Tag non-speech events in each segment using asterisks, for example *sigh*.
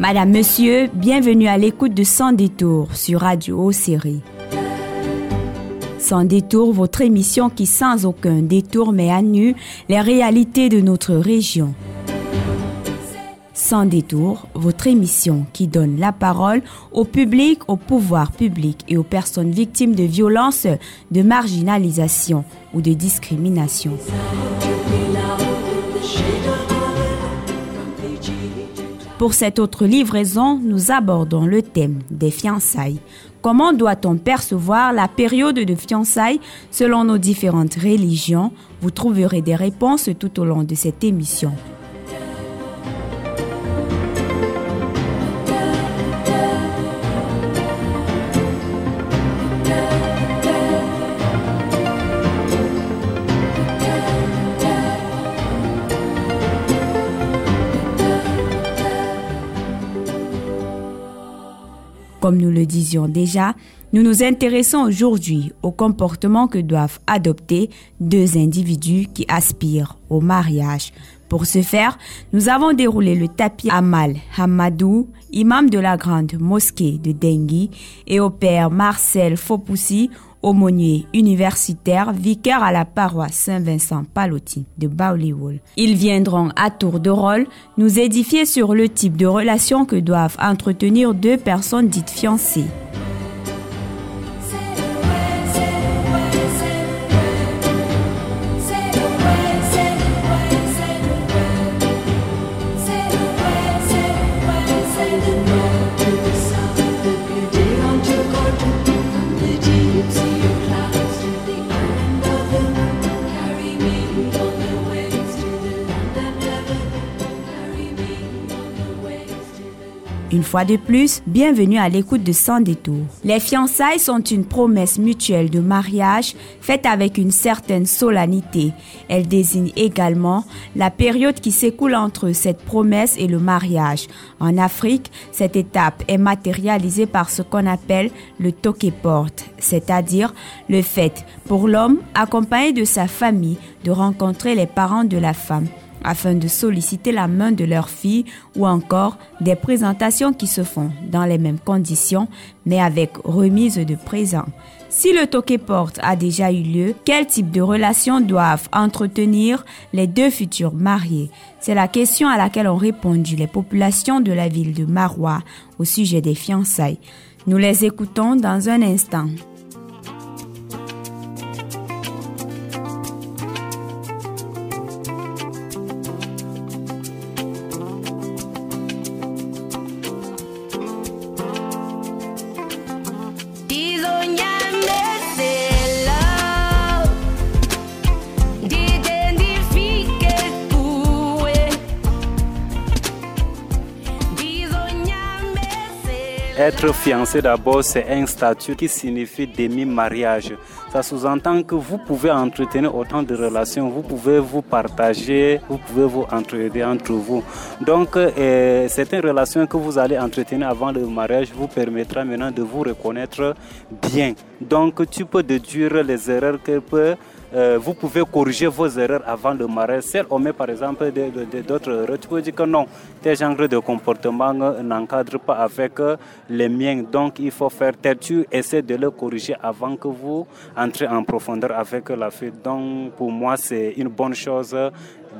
Madame, Monsieur, bienvenue à l'écoute de Sans détour sur Radio Série. Sans détour, votre émission qui sans aucun détour met à nu les réalités de notre région. Sans détour, votre émission qui donne la parole au public, au pouvoir public et aux personnes victimes de violences, de marginalisation ou de discrimination. Pour cette autre livraison, nous abordons le thème des fiançailles. Comment doit-on percevoir la période de fiançailles selon nos différentes religions? Vous trouverez des réponses tout au long de cette émission. Comme nous le disions déjà, nous nous intéressons aujourd'hui au comportement que doivent adopter deux individus qui aspirent au mariage. Pour ce faire, nous avons déroulé le tapis à Mal Hamadou, imam de la grande mosquée de Dengui, et au père Marcel Fopoussi, aumônier universitaire, vicaire à la paroisse Saint-Vincent Palotti de Baoliwol. Ils viendront à tour de rôle nous édifier sur le type de relation que doivent entretenir deux personnes dites fiancées. Une fois de plus, bienvenue à l'écoute de Sans détour. Les fiançailles sont une promesse mutuelle de mariage faite avec une certaine solennité. Elles désignent également la période qui s'écoule entre cette promesse et le mariage. En Afrique, cette étape est matérialisée par ce qu'on appelle le toke-porte, c'est-à-dire le fait pour l'homme, accompagné de sa famille, de rencontrer les parents de la femme afin de solliciter la main de leur fille ou encore des présentations qui se font dans les mêmes conditions mais avec remise de présents. Si le toque porte a déjà eu lieu, quel type de relations doivent entretenir les deux futurs mariés? C'est la question à laquelle ont répondu les populations de la ville de Marois au sujet des fiançailles. Nous les écoutons dans un instant. Être fiancé d'abord, c'est un statut qui signifie demi-mariage. Ça sous-entend que vous pouvez entretenir autant de relations, vous pouvez vous partager, vous pouvez vous entraider entre vous. Donc, euh, c'est une relation que vous allez entretenir avant le mariage vous permettra maintenant de vous reconnaître bien. Donc, tu peux déduire les erreurs que peut euh, vous pouvez corriger vos erreurs avant le mariage. Si on met par exemple d'autres erreurs, tu peux dire que non, tes genres de comportement n'encadrent pas avec euh, les miens. Donc il faut faire tel, tu essaies de le corriger avant que vous entrez en profondeur avec la fille. Donc pour moi, c'est une bonne chose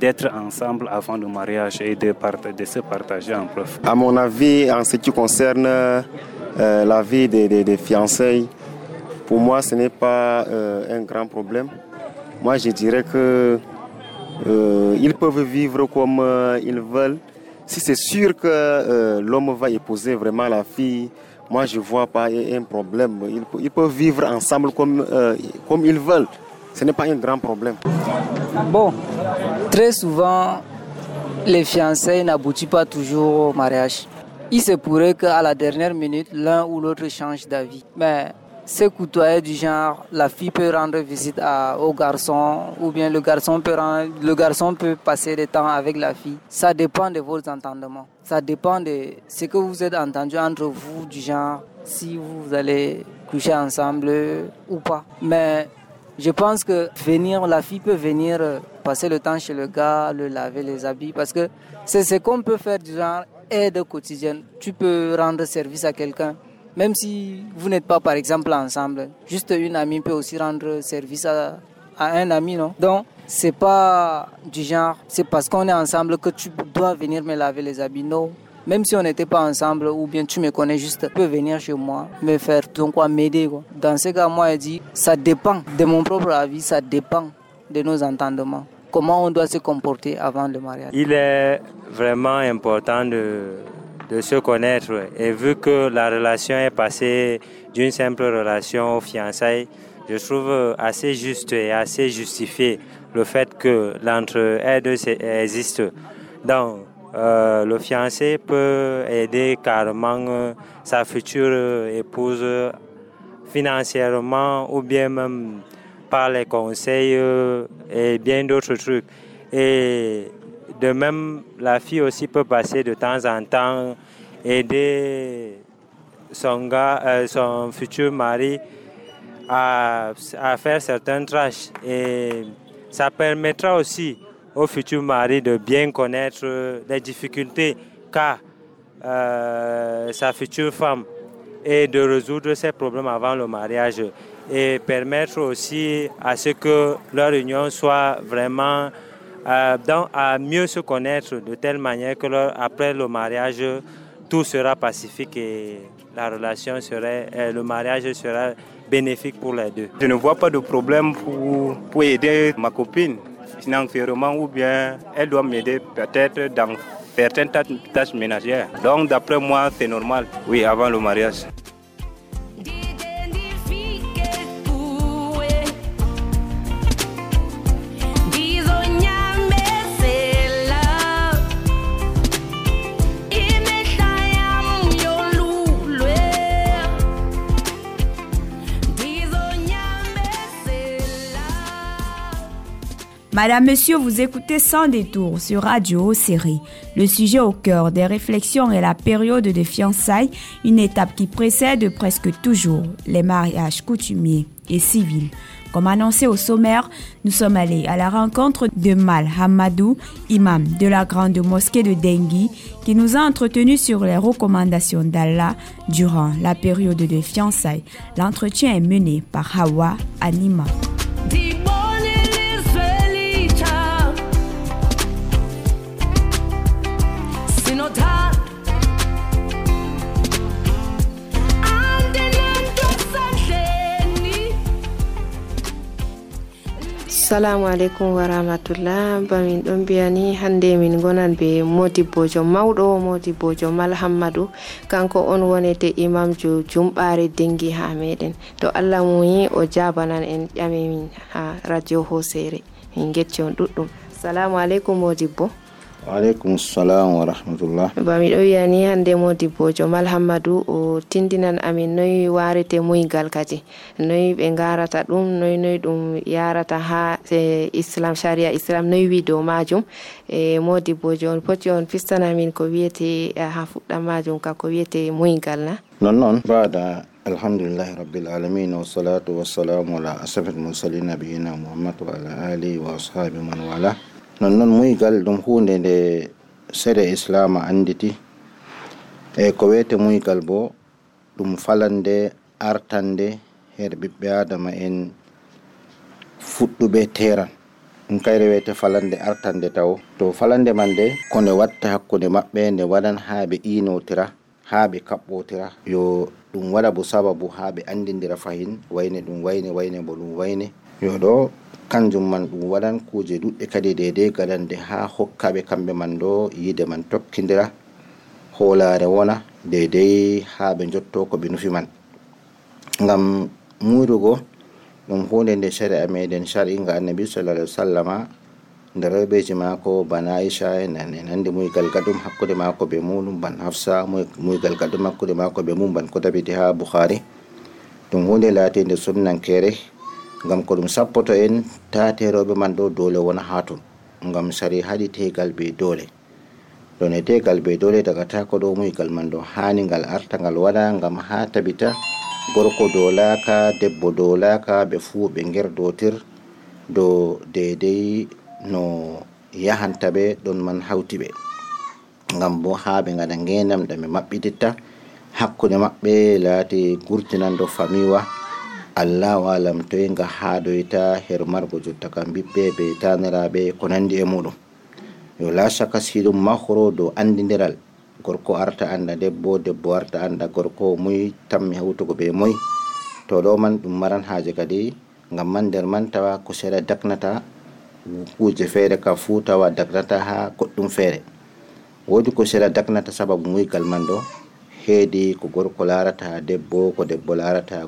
d'être ensemble avant le mariage et de, de se partager en prof. À mon avis, en ce qui concerne euh, la vie des, fiancés, pour moi, ce n'est pas un grand problème moi je dirais que euh, ils peuvent vivre comme euh, ils veulent. Si c'est sûr que euh, l'homme va épouser vraiment la fille, moi je vois pas un problème. Ils, peuvent vivre ensemble comme, comme ils veulent. Ce n'est pas un grand problème. Bon, très souvent, les fiançailles n'aboutissent pas toujours au mariage. il se pourrait qu'à la dernière minute, l'un ou l'autre change d'avis. Mais c'est côtoyer du genre, la fille peut rendre visite à, au garçon, ou bien le garçon, peut le garçon peut passer des temps avec la fille. Ça dépend de vos entendements. Ça dépend de ce que vous êtes entendu entre vous, du genre, si vous allez coucher ensemble ou pas. Mais je pense que venir, la fille peut venir passer le temps chez le gars, le laver les habits, parce que c'est ce qu'on peut faire du genre aide quotidienne. Tu peux rendre service à quelqu'un même si vous n'êtes pas par exemple ensemble, juste une amie peut aussi rendre service à, un ami, non? Donc, c'est pas du genre, c'est parce qu'on est ensemble que tu dois venir me laver les habits, non. Même si on n'était pas ensemble ou bien tu me connais juste, tu peux venir chez moi, me faire donc quoi, m'aider. Dans ce cas, moi, je dis, ça dépend de mon propre avis, ça dépend de nos entendements comment on doit se comporter avant le mariage. Il est vraiment important de de se connaître. Et vu que la relation est passée d'une simple relation aux fiançailles, je trouve assez juste et assez justifié le fait que l'entraide existe. Donc, euh, le fiancé peut aider carrément euh, sa future épouse financièrement ou bien même par les conseils euh, et bien d'autres trucs. Et de même, la fille aussi peut passer de temps en temps aider son, euh, futur mari à, faire certaines tâches. Et ça permettra aussi au futur mari de bien connaître les difficultés qu'a euh, sa future femme et de résoudre ses problèmes avant le mariage et permettre aussi à ce que leur union soit vraiment euh, à mieux se connaître de telle manière que après le mariage, tout sera pacifique et la relation serait, euh, le mariage sera bénéfique pour les deux. Je ne vois pas de problème pour, pour aider ma copine financièrement ou bien elle doit m'aider peut-être dans certaines tâches ménagères. Donc d'après moi, c'est normal, oui, avant le mariage. Madame, Monsieur, vous écoutez sans détour sur Radio Série. Le sujet au cœur des réflexions est la période de fiançailles, une étape qui précède presque toujours les mariages coutumiers et civils. Comme annoncé au sommaire, nous sommes allés à la rencontre de Mal Hamadou, imam de la grande mosquée de Dengui, qui nous a entretenus sur les recommandations d'Allah durant la période de fiançailles. L'entretien est mené par Hawa Anima. assalamu aleykum wa rahmatullah. Bamin ɗon mbiya ni hande min gonan be modibbojo mawɗo modibbojo malhammadou kanko on wonete imamjo jumɓare dengi ha meɗen. To allah muyi o jabanan en ƴami min ha radio hosere. Min gecci on ɗuɗɗum. Assalamu aleykum modibbo waaleykum salam wa rahmatullah. Ba miɗo wiya ni modibbo modibbojo malhammadou o tindinan amin noyi warete muygal kadi noyi ɓe garata ɗum noyi noyi ɗum yarata ha e islam sharia islam noyi wi dow majum. E modibbojo on poti on fistanamin ko wiyete ha fuɗɗam majum ka ko wiyete muygal na. Non noon bada alhamdulillahi rabbil alamin wassalatu wassalamu ala asrafil mursalin nabiyina muhammad wa ala alihi wa ashabi man wala noon noon muygal ?um huunde nde sere islama annditi eeyi ko wiyetee muygal boo ?um falande artande heede ?i??e adama en fu??u?e teeram ?um kayre wiyetee falande artande taw to falande man ndee ko nde watta hakkunde ma??e nde wa?an haa ?e iinotira haa ?e ka??otira yo ?um wa?a bo sababu haa ?e anndonndira fayin wayne ?um wayni wayne mbo ?um wayni yo ?o kanjum man ɗum waɗan kuje ɗuɗɗe kadi deydey gadande ha hokkaɓe kamɓe man ɗo yide man tokkidira hoolaare wona dedei ha ɓe jotto ko ɓe nufi man. Ngam muyrugo ɗum hunde nde shari'a meɗen shari'inga annabi sallah alih w sallama nder rewɓeji maako bana aicha e nandi muygal gaɗum hakkude maako ɓe muɗum ban hafsa muygal gaɗum hakkude maako ɓe mum ban ko tabiti ha bouhari ɗum hunde laatinde sumnankere ngam ko ɗum sappoto en taterewɓe man ɗo dole wona ha ton. Ngam sari haɗi tegal be dole ɗon e tegal be dole daga ta ko ɗo muygal man ɗo hani ngal arta ngal waɗa ngam ha tabita gorko dolaka debbo dolaka ɓe fuu ɓe gerdotir dow dedei no yahanta ɓe ɗon man hawti ɓe. Ngam bo ha ɓe gaɗa ngenam ɗa ɓe maɓɓititta. Hakkude maɓɓe laati gurtinanɗo famiwa. Allahu alam toy nga haɗoyta her margo jotta kam ɓiɓɓe ɓe taniraɓe ko nandi e yo gorko arta anda debbo debbo arta anda gorko muy tammi hawtugo ɓe moy to ɗo man ɗum maran haje kadi ngam man nder man tawa ko seeɗa daknata kuje feere ka fuu tawa daknata ha goɗɗum feere. Wodi ko seeɗa daknata sababu muygal man ɗo ko gorko larata debbo ko debbo larata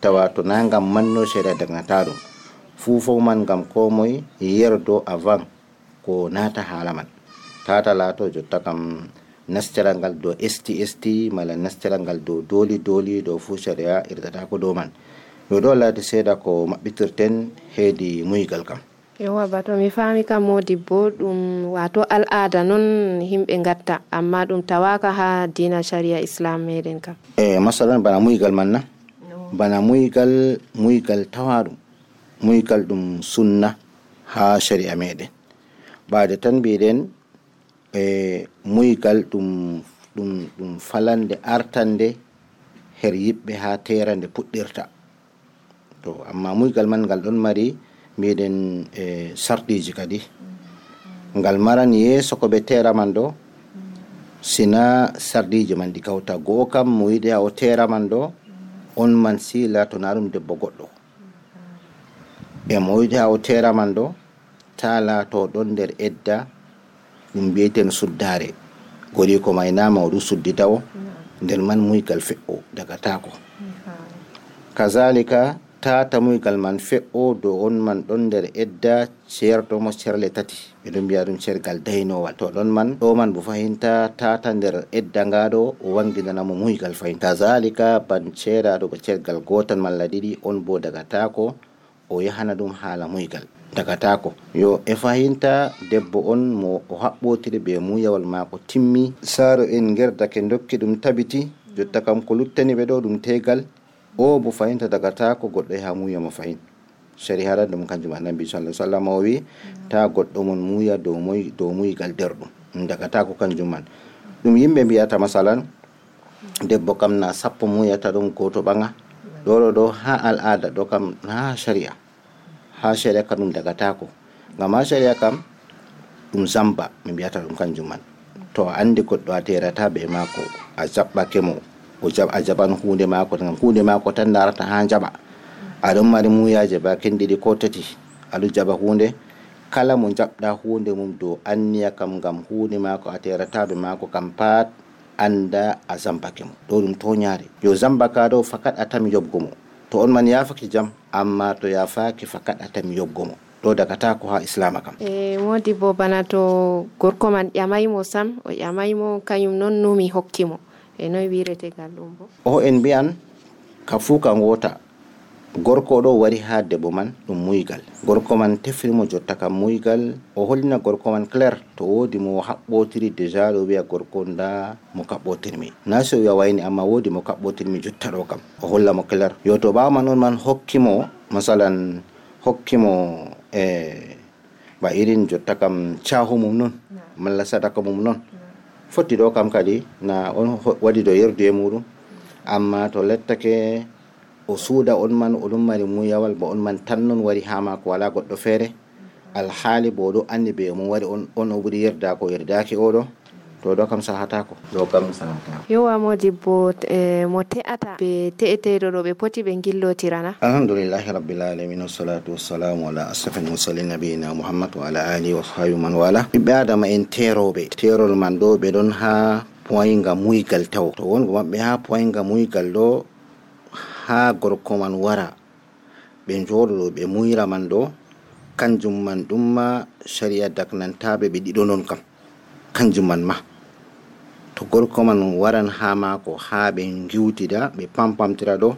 tawa to na ngam manno sharia dagnata ɗum fuufo man ngam ko moye yerdo avant ko nata haala man tata laato jotta kam nastiral ngal dow esti esti mala nastiral ngal dow dooli dooli dow fuu sharia irdata ko dow man yo ɗo laati seeɗa ko maɓɓitirten heedi muygal kam. Yowa bato mi faami kam modi bo ɗum wato al'ada noon himɓe gatta amma ɗum tawaka ha dina sharia islam meɗen kam. E masalan bana muygal man na bana muygal muygal tawaaɗum muygal ɗum sunna ha shari'a meɗen. Ɓaade tan mbiɗen e muygal ɗum ɗum ɗum falande artande her yiɓɓe ha terande puɗɗirta. To amma muygal man ngal ɗon mari mbiɗen e sarɗiji kadi. Ngal maran yeeso ko ɓe tera man ɗo sina sarɗiji man ɗi kawta goo kam mo yiɗi ha o tera man ɗo on man sila to na ɗum debbo goɗɗo e mo yiɗi ha o ɗo ta laato ɗon nder edda ɗum mbiyeten suddare. Gori ko maynama o ɗum suddita o nder man muygal fe'o daga tako kazalika tata muygal man fe'o dow on man ɗon nder edda ceertomo cerle tati. Ɓeɗon mbiya ɗum cergal daynowal. To ɗon man ɗo man bo fahinta tata nder edda ngaɗo o wangidanamo muygal fahin kazalika ban ceeraɗo ko cergal gotal malla ɗiɗi on bo daga tako o yahana ɗum haala muygal dagatako yo e fahinta debbo on mo o haɓɓotiri be muyawal mako timmi. Saaro en gerdake dokki ɗum tabiti jotta kam ko luttani ɓe ɗo ɗum tegal o bo fayin tadagata ko goɗɗo yaha muuya mo fayin sari harande mum kanjum annabi sallah sallam o wi ta goɗɗo mon muya dow moy dow muyigal derɗum. Ɗum dagata ko kanjum man. Ɗum yimɓe mbiyata masalan debbo kam na sappo muyata ɗum goto ɓaga ɗoɗo ɗo ha al'ada ɗo kam ha sharia. Ha sharia kam ɗum dagatako ngam ha sharia kam ɗum zamba mi mbiyata ɗum kanjum man. To a andi goɗɗo a terata be mako a jaɓɓake mo. a jaɓan hunde mako tan hunde mako tan darata ha jaɓa aɗon mari muyaje ba kenɗiɗi ko tati. Aɗo jaɓa hunde kala mo jaɓɗa hunde mum dow anniya kam ngam hunde mako a terataɓe mako kam pat anda a zambake mo. Ɗo ɗum toñare yo zambaka ɗo fakat a tami yoɓgo mo. To on man yafaki jam amma to yafaki fakat a tami yoɓgo mo. Ɗo dagata ko ha islama kam. E modi bo bana to gorko man ƴamaymo sam o ƴamaymo kañum noon numi hokkimo e noy wiretegal ɗum bo o en mbiyan ka fuu ka ngota gorko ɗo wari ha debbo man ɗum muygal. Gorko man tefrimo jotta kam muygal. O hollina gorko man claire to wodi mo haɓɓotiri. Déjà ɗo wiya gorko nda mo kaɓɓotirmi. Na so wiya wayni amma wodi mo kaɓɓotirmi jotta ɗo kam. O holla mo claire yo to ɓawa man on man hokkimo masalan hokkimo e ba irin jotta kam cahu mum non malla sadaka mum non fotti ɗo kam kadi na on waɗi do yerdu e muɗum. Amma to lettake o suuda on man oɗum mari muyawal ba on man tan non wari ha mako wala goɗɗo feere. Alhaali bo oɗo anndi be mum wari on on o ɓuri yerda ko yerdaki oɗo to ɗo kam sahatako ɗo kam sahatako yowa modibbo e mo te'ata ɓe te'eteɗo ɗo ɓe poti ɓe gillotirana alhamdulillahi rabbil alamin wassalatu wassalamu ala asrafil mursalin nabiyina mouhammad wa ala alihi wa sahbi man wala ɓiɓɓe adama en teroɓe terol man ɗo ɓe ɗon ha poyga muygal taw to wongo maɓɓe ha poyga muygal ɗo ha gorko man wara ɓe joɗoɗo ɓe muyra man ɗo kanjum man ɗum ma sharia daknantaɓe ɓe ɗiɗo non kam kanjum man ma to gorko man waran ha mako ha ɓe giwtida ɓe pampamtira ɗo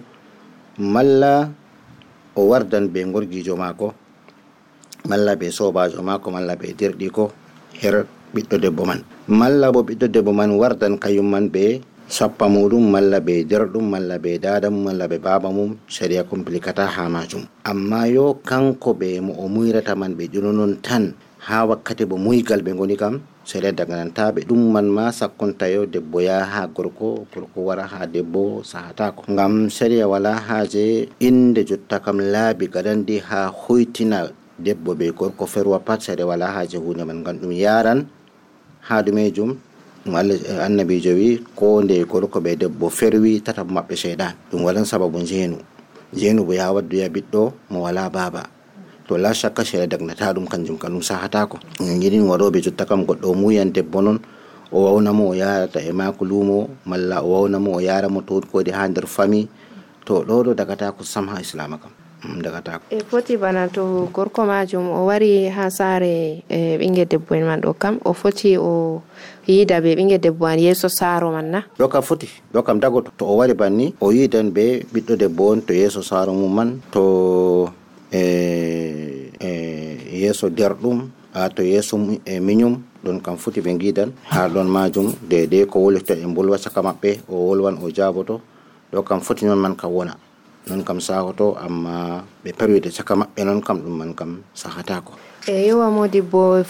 malla o wardan be gorgijo mako malla be sobajo mako malla be derɗiko her ɓiɗɗo debbo man. Malla bo ɓiɗɗo debbo man wardan kayum man be sappa muɗum malla be derɗum malla be dada mum malla be baba mum sharia complicata ha majum. Amma yo kanko ɓe mo o muyrata man ɓe ƴunonon tan ha wakkati bo muygal ɓe goni kam sharia daganantaɓe ɗum man ma sakkonta yo debbo yaha ha gorko gorko wara ha debbo sahatako. Ngam sharia wala haje inde jotta kam laabi gadandi ha hoytina debbo be gorko ferwa pat. Sharia wala haje hunde man ngam ɗum yaran ha ɗumejum ɗum annabijo wi ko nde gorko ɓe debbo ferwi tata maɓɓe ɗum waɗan sababu jenu jenu bo ya wadduya ɓiɗɗo mo wala to la shakka sharia dagnata ɗum kanjum kam ɗum sahatako yiɗin waɗoɓe jotta kam goɗɗo o muyan debbo noon o wawnamo o yarata e mako lumo malla o wawnamo o yaramo to kodi ha nder famille to ɗo ɗo dagatako sam ha islama kam. Dagatako e foti bana to gorko majum o wari ha sare e ɓingel debbo en man ɗo kam o foti o yida be ɓingel debbo an yeeso saaro man na? Ɗo kam foti ɗo kam dagoto. To o wari banni o yidan be ɓiɗɗo debbo on to yeeso saaro mum man to e e yeeso derɗum ha to yeeso e miñum ɗon kam foti ɓe gidan ha ɗon majum dede ko wolita e bolwa caka maɓɓe o wolwan o jaboto ɗo kam foti noon man kam wona. Non kam sahoto amma ɓe parwide caka maɓɓe non kam ɗum man kam sahatako e yowa modi bo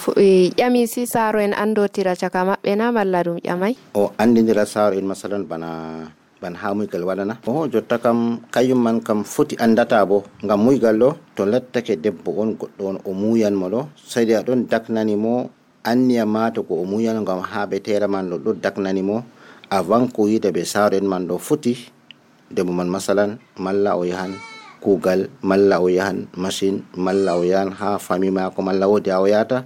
ƴami si saro en andotira caka maɓɓe na malla ɗum ƴamay? O andidira saro en masalan bana ban ha muygal waɗana o jotta kam kayum man kam foti andata bo ngam muygal ɗo to lattake debbo on goɗɗo on o muyanmo ɗo sadi a ɗon daknanimo anniya mata ko o muyano ngam ha ɓe tera man ɗo ɗo daknanimo avant ko yida ɓe saaro en man ɗo foti debbo man masalan malla o yahan kugal malla o yahan machine malla o yahan ha fami mako malla wodi ha o yahata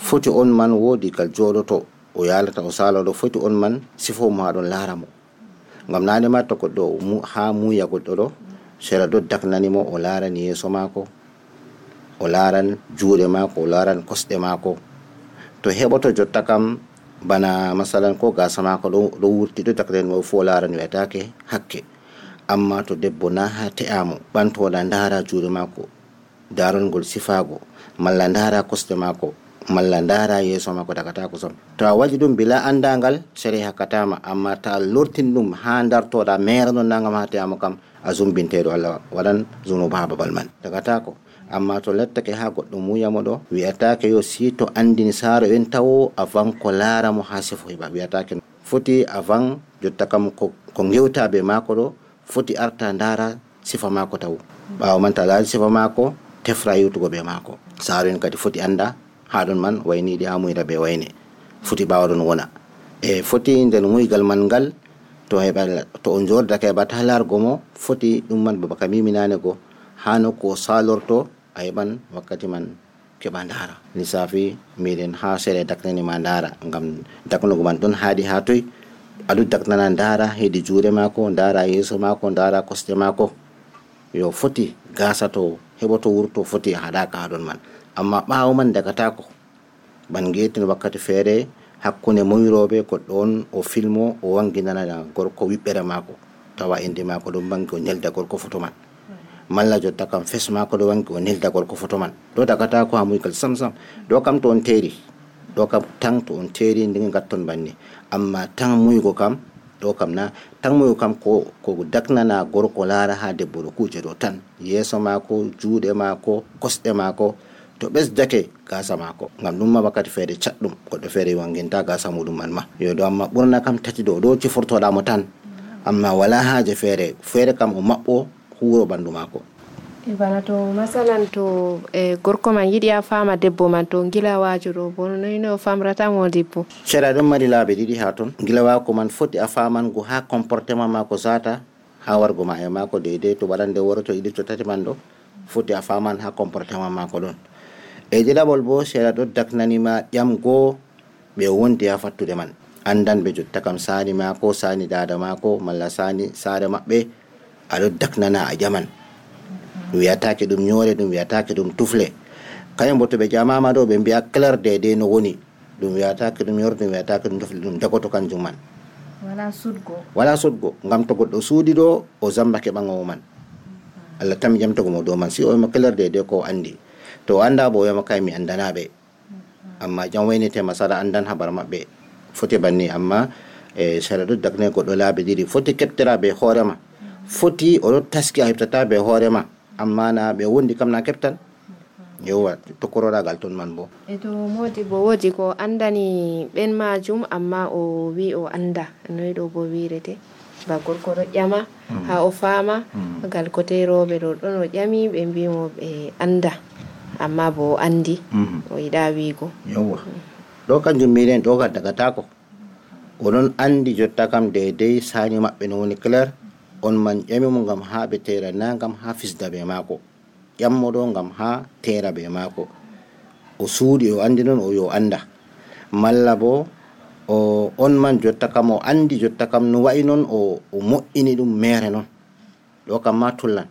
foti on man woodi gal jooɗoto o yalata o sala ɗo foti on man sifo mo laara mo ngam nane matta goɗɗo ha muya goɗɗo ɗo sera ɗo daknanimo o larani yeeso o laran juuɗe mako o laran kosɗe to heɓoto jotta bana masalan ko gasa mako ɗo wurti ɗo daknanimo fu o laran wiyatake hakke. Amma to debbo na ha te'amo ɓantoɗa dara juuɗe mako darolngol sifago malla soma ko mako dagatako som to a waɗi ɗum bila anndangal sere hakkatama amma ta lortin ɗum ha dartoɗa mera no nagam ha am kam a zumbinteɗo allah waɗan zunuba ha babal man. Dagatako amma to lettake ha goɗɗo muyamo ɗo wiyatake yo si to andini saaro en tawo avant ko laramo ha sifo heɓa wiyatake foti avant jotta kam ko gewta be mako ɗo foti arta dara sifa mako taw ɓawo man ta laari sifa mako tefra yewtugo be mako saaro en kadi foti anda ha ɗon man wayniɗi ha muyra ɓe wayne foti wona. E foti nder muygal man ngal to heɓa to o jordake heɓata largo mo foti ɗum man babaka miminane go ha nokku o salorto a heɓan wakkati man keɓa dara lissafi miɗen ha sere daknanima dara gam daknugo man ɗon haaɗi ha toy. Aɗu daknana dara hedi juuɗe mako dara yeeso mako kosɗe mako yo foti gasa to heɓoto wurto foti haɗaka ha ɗon man amma ɓawo man dagatako ban banngeetin wakkati feere hakkunde moyroɓe goɗɗo on o filmo o wanginana gorko wiɓɓere mako tawa inde mako ɗon bangi o nelda gorko foto man. Malla jotta kam fes mako ɗo wangi o nelda gorko foto man. Ɗo dagatako ha muygal sam sam ɗo kam to on teeri. Ɗo kam tan to on teeri ndege gatton banni amma tan muygo kam ɗo kam na tan muygo kam ko ko daknana gorko laara ha debbo ɗo kuje ɗo tan. Yeeso mako juuɗe mako kosɗe mako to ɓesdake gasa mako ngam ɗum ma wakkati feere catɗum goɗɗo feere wanginta gasa muɗum man ma. Yo do amma ɓurna kam tati ɗo ɗo cifortoɗamo tan. Amma wala haaje feere feere kam o maɓɓo huuro ɓandu maako. E bana to masalan to e gorko man yiɗi a fama debbo man to gilawajo ɗo bo noyno o famratamo debbo? Sera ɗon mari laaɓe ɗiɗi ha toon gilawako man foti a famango ha comportement mako sata ha wargo ma e mako deydey to waɗande woro to iɗi to tati man ɗo foti a faman ha comportement mako ɗon. E ɗiɗaɓol bo seeɗa ɗo daknanima ƴamgo ɓe wondi ha fattude man. Andan ɓe jotta kam sani mako sani dada mako malla sani saare maɓɓe aɗo daknana a ƴaman ɗum wiyatake ɗum ñoore ɗum wiyatake ɗum tufle. Kayen bo to ɓe ƴamama ɗo ɓe mbiya claire dede no woni. Ɗum wiyatake ɗum yor ɗum wiyatake ɗum dofli ɗum dagoto kanjum man. Wala sudgo wala sodgo ngam to goɗɗo suudi ɗo o zambake ɓaŋowo man. Allah tami jamtogomo dow man. Si o wima claire dede ko andi to o wiyama kay mi andanaɓe amma jam waynitema saɗa andan habar maɓɓe foti banni amma e sara ɗo dagne goɗɗo laabi ɗiɗi foti keɓtira be hoorema foti oɗo taski a heɓtata be hoorema amma na ɓe wondi kam na keɓtan yowa tokkoroɗagal toon man bo. E to modi bo woodi ko andani ɓen majum amma o wi o anda noyi ɗo bo wirete ba gorko ɗo ƴama ha o faama ngal kote roɓe ɗo ɗon o ƴami ɓe mbimo ɓe anda amma bo andi o yiɗa wiigo yowa ɗo kanjum mbiɗen ɗo ka dagatako onon andi jotta kam dedei sani maɓɓe no woni claire. On man ƴamimo ngam ha ɓe tera na ngam ha fisda be maako. Ƴammoɗo ngam ha tera be maako. O suuɗi o andi noon o yo anda malla bo o on man jotta kam o andi jotta kam no wayi noon o o moƴƴini ɗum mere noon ɗo kam ma tullan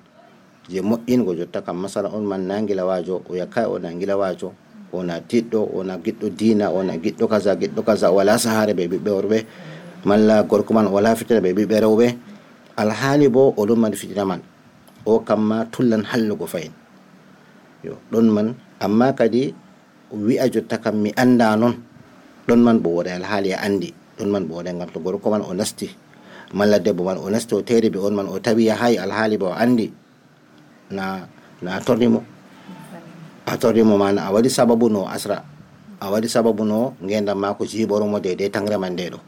je moƴƴingo jotta kam masala on man na gilawajo o yakkay o na gilawajo wona tiɗɗo wona giɗɗo dina wona giɗɗo kaza giɗɗo kaza wala sahare ɓe ɓiɓɓe worɓe malla gorko man wala fitina ɓe ɓiɓɓe rewɓe alhaali bo oɗon mari fitina man o kamma tullan hallugo fayin yo ɗon man amma kadi wi'a jotta kam mi anda noon ɗon man bo woɗa alhaali a andi ɗon man bo woɗa gam to gorko man o nasti malla debbo man o nasti o teri ɓe on man o tawi yahayi alhaali bo o andi na na tornimo a torrimo mana a waɗi sababu no asra. A waɗi sababu no gendam mako jiɓoromo dede tangre man nde ɗo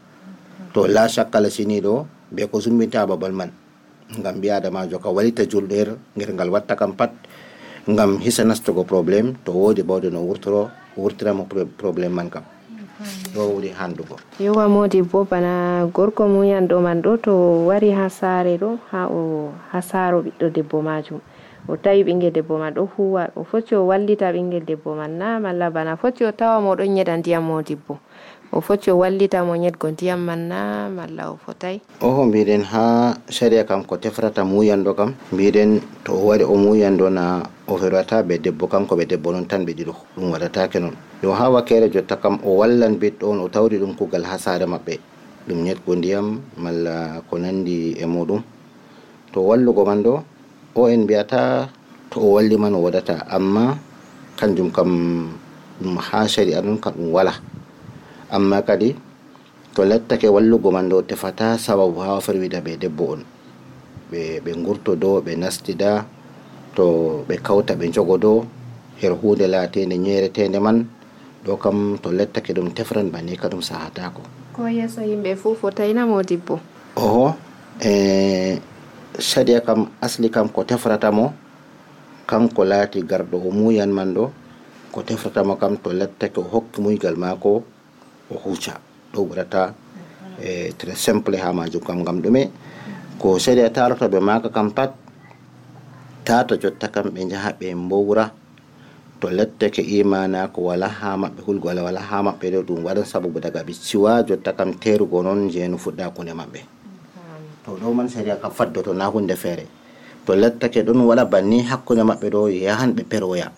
to la sini ɗo be ko sumbinta babal man ngam mbi adamajo ka walita julɗoyr ngel ngal watta kam pat. Ngam hisa nastugo probléme to wodi bawde no wurtoro wurtiramo probléme man kam. Ɗo handugo yowa modi bo bana gorko muyanɗo man ɗo to wari ha saare ɗo ha o ha debbo majum o tawi ɓingel debbo man ɗo huwa o foti o wallita ɓingel debbo man na malla bana foti o tawa mo ɗon yeɗa ndiyam modibbo o foti o wallita mo yedgo ndiyam man na malla o fotay oho mbiɗen ha saria kam ko tefrata muyanɗo kam mbiɗen to o wari o muyanɗo na o ferwata ɓe debbo kanko ɓe debbo noon tan ɓe ɗiɗo ɗum waɗatake noon yo ha wakkere jotta kam o wallan biɗɗo on o tawri ɗum kugal ha saare maɓɓe. Ɗum yedgo ndiyam malla ko nandi e muɗum. To wallugo man ɗo o en mbiyata to o walli man o waɗataa ammaa kanjum kam ɗum ha sari'a noon kam ɗum wala. Amma kadi to lettake wallugo man ɗo tefata sababu haa firwida ɓe debbo on. Ɓe ɓe gurto dow ɓe nastida to ɓe kawta ɓe jogo dow her hunde latede ñeretede man ɗo kam to lettake ɗum tefran bani ka ɗum sahatako. Ko yeeso yimɓe fuu fotaynamo modibbo oho e sadia kam asli kam ko tefratamo kanko laati garɗo o muyan man ɗo ko tefratamo kam to lettake o hokki muygal mako o ɓurata e très simple ha majum kam gam ɗume. Ko maka kam pat tata jotta kam ɓe jaha ɓe mbowra to lettake imana ko wala ha maɓɓe hulgo wala wala ha maɓɓe ɗo ɗum waɗan to ɗo man saria kam faddoto na hunde feere to lettake ɗon waɗa banni hakkude maɓɓe ɗo yahan ɓe peroya.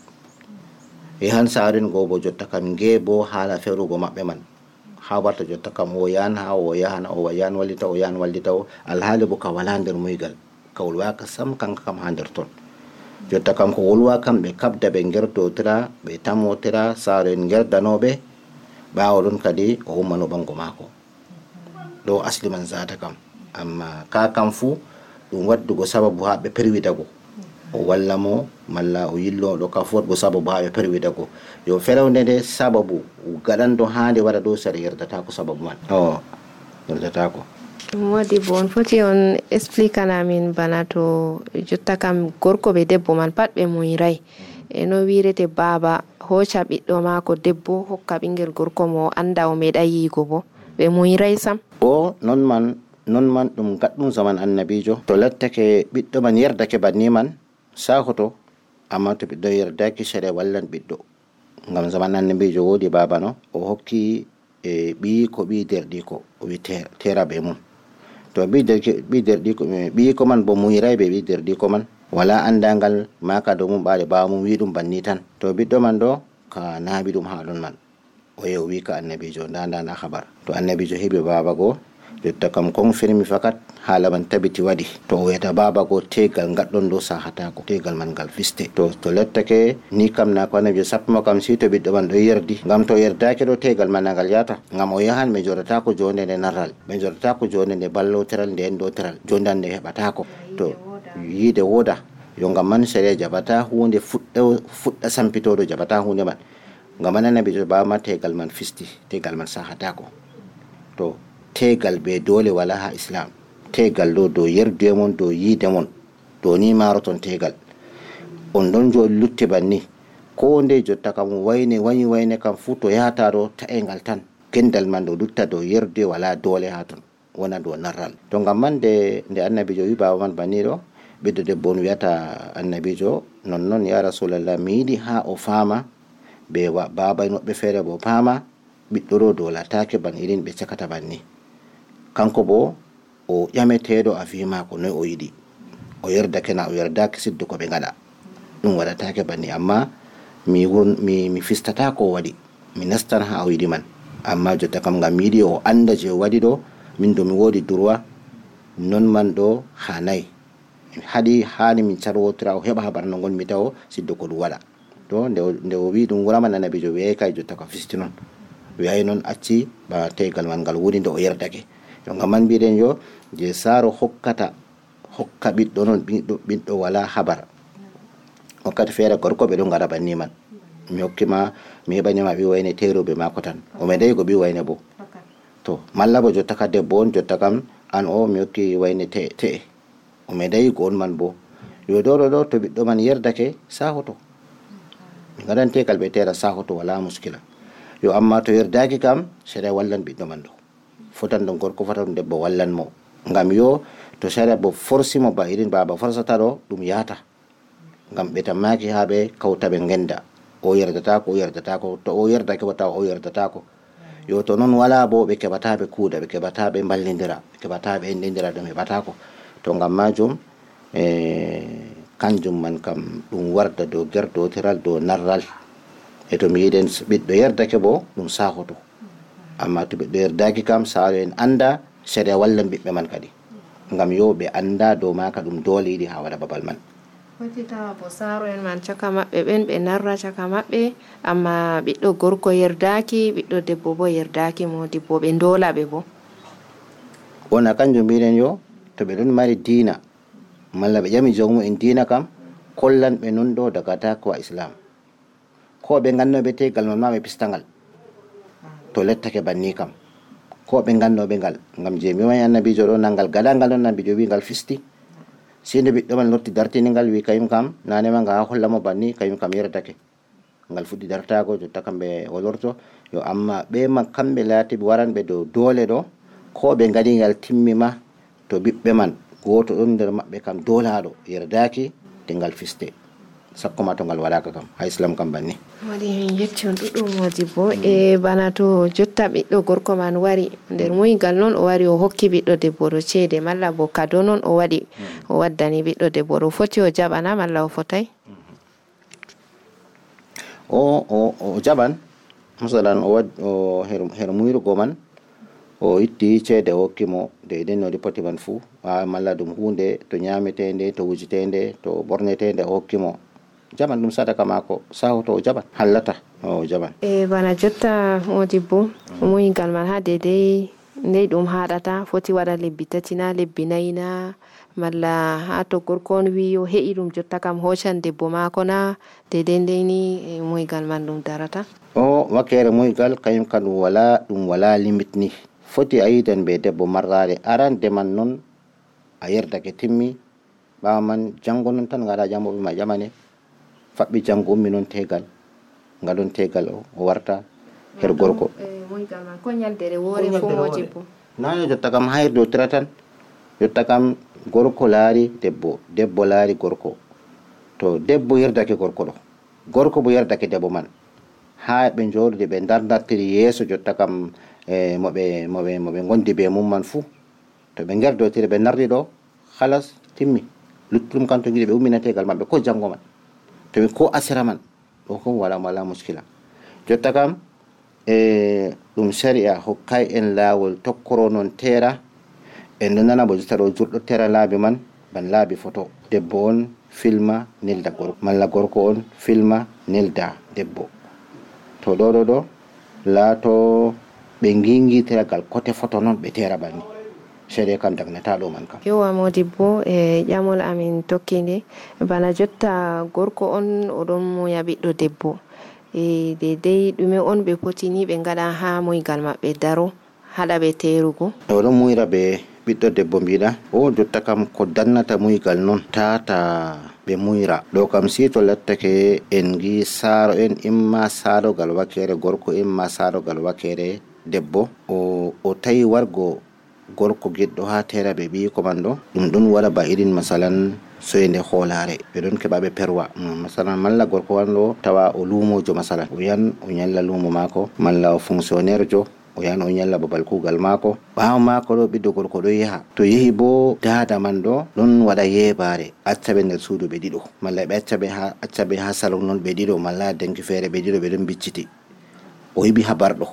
Yahan saringo bo jotta kam nge bo haala ferugo maɓɓe man. Ha warta jotta kam o yahan ha o yahan o yahan wallita o yahan wallita o alhaali bo ka wala nder muygal ka wolwaka sam kanka kam ha nder ton. Jotta kam ko wolwa kam ɓe kabda ɓe gerdotira ɓe tamotira saare en gerdanoɓe ɓawo ɗon kadi o ummano ɓango mako ɗo asli man zata kam amma ka kam fuu ɗum waddugo sababu ha ɓe perwidago o walla mo malla o yilloɗo ka fu waɗgo sababu ha ɓe perwidago yo ferewde nde sababu gaɗanɗo hande waɗa dow sara yerdatako sababu man. O yerdatako modi bo on foti on expliquanamin bana to jotta kam gorko ɓe debbo man pat ɓe muyray e no wirete baaba hoca ɓiɗɗo maako debbo hokka ɓingel gorko mo o anda o meeɗa yiigo bo. Ɓe muyray sam. O non man non man ɗum gaɗɗum zaman annabijo. To lattake ɓiɗɗo man yerdake banni man sahoto amma to ɓiɗɗo yerdaki sere wallan ɓiɗɗo. Ngam zaman annabijo wodi baba no o hokki e ɓi ko ɓi derɗiko o wi tera be mum. To ɓi derɗiko ɓi ko man bo muyiray ɓe ɓi derɗiko man wala andangal maka dow mum ɓaade bawa mum wi ɗum banni tan. To ɓiɗɗo man ɗo ka naaɓi ɗum haɗon man. O o wi ka annabijo nda ndana habar to annabijo heɓi baba goo jotta kam kon firmi fakat haala man tabiti waɗi to o wiyata baba go tegal gaɗɗon ɗo sahatako tegal man ngal fiste. To to lettake ni kam na ko annabijo sappuma kam si to ɓiɗɗo man ɗo yerdi. Gam to yerdaki ɗo tegal man nagal yata. Gam o yahan ɓe joɗatako jonde nde narral ɓe joɗatako jonde nde balloteral nde enɗoteral jondan nde heɓatako to yiide woda. Yo gam man séria jaɓata hunde fuɗɗa fuɗɗa sampitoɗo jaɓata hunde man. Gam man annabijo bawama tegal man fisti tegal man sahatako to tegal be dole wala ha islam. Tegal ɗo dow yerduye mon dow yiide mon. Dow ni maroton tegal. On ɗon jo lutte banni. Ko nde jotta kam wayne wayi wayne kam fuu to yahata ɗo taengal tan. Gendal man ɗo lutta dow yerduye wala dole ha ton. Wona dow narral. To gam man nde nde annabijo wi baba man banni ɗo ɓiɗɗo debbo on wiyata annabijo nonnoon ya rasulallah mi yiɗi ha o faama be babaen woɓɓe feere bo faama ɓiɗɗo ɗo dow latake ban irin ɓe cakata banni. Kanko bo o ƴameteɗo a wi mako noy o yiɗi. O yerdake na o yerdaki siddu ko ɓe gaɗa ɗum waɗatake banni amma mi won mi, mi fistata ko waɗi. Mi nastan ha o yiɗi man. Amma jotta kam ngam mi yiɗi o anda je waɗi ɗo min do mi wodi durwa non man ɗo hanayi haɗi hani min carwotira o heɓa habar no gonmi taw siddo ko ɗum waɗa. To nde o wi ɗum wuraman annabijo wiyay kay jotta ko fisti noon wiyay noon acci ba tegal man ngal woni nde o yerdake yo ngam man mbiɗen yo je saaro hokkata hokka ɓiɗɗo noon ɓiɗɗo wala habar wakkati feere gorko ɓe ɗo gaɗa banni man. Mi hokkima mi heɓanima ɓi wayne teroɓe mako tan. O ko ɓi wayne bo. To malla bo jotta ka debbo on jotta kam an o mi hokki wayne te te'e. O meɗayi ko on man bo. Yo ɗoɗo ɗo to ɓiɗɗo man yerdake sahoto mi gaɗan tegal ɓe tera sahoto wala muskila. Yo amma to yerdaki kam seɗa wallan ɓiɗɗo man ɗo fotan ɗo gorko fota ɗum debbo wallan mo. Ngam yo to sharia bo forsimo ba irin baba forsata ɗo ɗum yata. Ngam ɓe tammaki ha ɓe kawta ɓe genda o yerdatako o yerdatako to o yerdake tawa o yerdatako yo to noon wala bo ɓe keɓata ɓe kuuda ɓe keɓata ɓe ballidira ɓe keɓata ɓe endidira ɗum heɓatako to ngam majum e kanjum man kam ɗum warda dow gerdotiral dow narral. E to mi yiɗen ɓiɗɗo yerdake bo ɗum sahoto amma to ɓiɗɗo yerdaki kam saaro en anda séria wallan ɓiɓɓe man kadi. Ngam yo ɓe anda dow maka ɗum dole yiɗi ha waɗa babal man. Foti tawa bo saaro en man caka maɓɓe ɓen ɓe narra caka maɓɓe amma ɓiɗɗo gorko yerdaki ɓiɗɗo debbo bo yerdaki modi bo ɓe dola ɓe bo. Wona kanjum mbiɗen yo to ɓe ɗon mari dina. Malla ɓe ƴami jomu en dina kam kollan ɓe non ɗo daga islam. Ko ɓe gannoɓe tegal man ma ɓe pistangal to lettake banni kam. Ko ɓe gannoɓe ngal. Ngam je mi annabijo ɗo nangal gaɗangal on annabijo wi fisti. Sinde ɓiɗɗo man lotti dartinigal wi kayum kam. Nanema nga ha hollamo banni kayum kam yerdake ngal fuɗɗi dartago jotta kamɓe o lorto yo amma ɓe ma kamɓe laati ɓe waranɓe dow dole ɗo ko ɓe gaɗigal timmima to ɓiɓɓe man. Goto ɗon nder maɓɓe kam dolaɗo yerdaki te ngal fiste sakko ma to ngal waɗaka kam ha islam kam banni. Waɗi en yetti on ɗuɗɗum modi bo. E bana to jotta ɓiɗɗo gorko man wari nder muyigal noon o wari o hokki ɓiɗɗo debbo ɗo ceede malla bo kado noon o waɗi o waddani ɓiɗɗo debbo ɗo foti o jaɓana malla o fotay o o jaɓan masalan o wad o her muyrugo man o itti ceede o hokkimo deidai no ɗi poti man fuu malla ɗum hunde to ñametede to wujitede to ɓornetede o hokki mo. Jaɓan ɗum sadaka mako sahoto o jaɓan hallata. O jaɓan e bana jotta modi bo moyigal man ha dedei ndey ɗum haɗata foti waɗa lebbi tati na lebbi nayi na malla ha to gorko on wi o heƴi ɗum jotta kam hocan debbo mako na dedei ndey ni muyigal man ɗum darata. O wakkere muyigal kañum kan wala ɗum wala limite ni. Foti a yidan be debbo marrare arande man noon a yerdake timmi ɓawa man janngo noon tan gaɗa jamoɓe ma ƴamane faɓɓi janggo ummi noon tegal ngalon tegal o o warta her gorko nane jotta kam hayr dow tira tan jotta kam gorko laari debbo debbo laari gorko to debbo yerdake gorko ɗo gorko bo yerdake debbo man ha ɓe joɗude ɓe dardartiri yeeso jotta kam e moɓe moɓe moɓe gondi be mum man fuu to ɓe gerdotiri ɓe nardi ɗo halas timmi luttuɗum kam to giɗi ɓe ummina tegal maɓɓe ko janngo man tomi ko asira man ɗo kom wala wala muskila. Jotta kam e ɗum sari'a hokkay en laawol tokkoro noon tera en ɗo nana bo jotta ɗo jurɗo tera laabi man ban laabi photo debbo on filma nelda gorko malla gorko on filma nelda debbo. To ɗo ɗo ɗo laato ɓe gingitiragal coté photo noon ɓe tera banni. Seede kam dagnata ɗo man kam yowa modibbo e ƴamol amin tokkinde bana jotta gorko on oɗon moya ɓiɗɗo debbo. E dedei ɗume on ɓe potini ɓe gaɗa ha moygal maɓɓe daro haɗa ɓe terugo. Oɗon muyra ɓe ɓiɗɗo debbo mbiɗa o jotta kam ko dannata muygal noon tata ɓe muyra ɗo kam si to lattake en gi saaro en imma saarogal wakere gorko imma saarogal wakere debbo. O o tawi wargo gorko giɗɗo ha tera ɓe ɓi koman ɗo ɗum ɗon waɗa ba irin masalan soyde hoolare ɓe ɗon keɓa ɓe perwa. Mm, masalan malla gorko wanɗo tawa o lumojo masalan o yan o ñalla lumo maako malla o fonctionnaire jo o yahan o ñalla babal kugal maako. Ɓaawo maako ɗo ɓiɗɗo gorko ɗo yaha to yehi bo dada man ɗo ɗon waɗa yeebaare acca ɓe nder suudu ɓe ɗiɗo. Malla ɓe acca ɓe ha acca ɓe ha salon noon ɓe ɗiɗo malla denki feere ɓe ɗiɗo ɓe ɗon bicciti. O heɓi habarɗo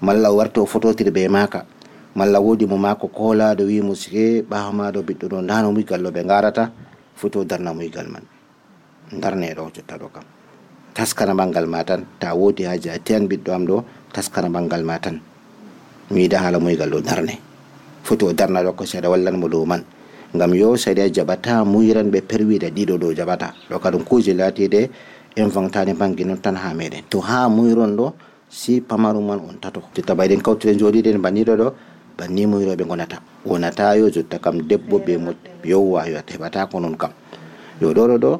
malla o warti o fototiri be maaka. Malla wodi mo mako kolaɗo wimo sike ɓawa maɗo ɓiɗɗo ɗo ndano muygal ɗo ɓe garata foto darna muygal man. Darneɗo jotta ɗo kam taskana bangal ma tan ta wodi haji a tiyan ɓiɗɗo am ɗo taskana bangal ma tan mi yiɗa hala muygal ɗo darne foti darna ɗo ko seeɗa wallanmo dow man. Ngam yo seeɗa jaɓata muyiran ɓe perwida ɗiɗo ɗo jaɓata ɗo kadum kuje latide inventani bangi non tan ha meɗen to ha muyron ɗo si pamaru man on tato jotta bayɗen kawtire joɗiɗen banniɗo ɗo banni muyroɓe gonata wonata yo jotta kam debbo be mo yowwa yo heɓata ko noon kam. Yo ɗo ɗo ɗo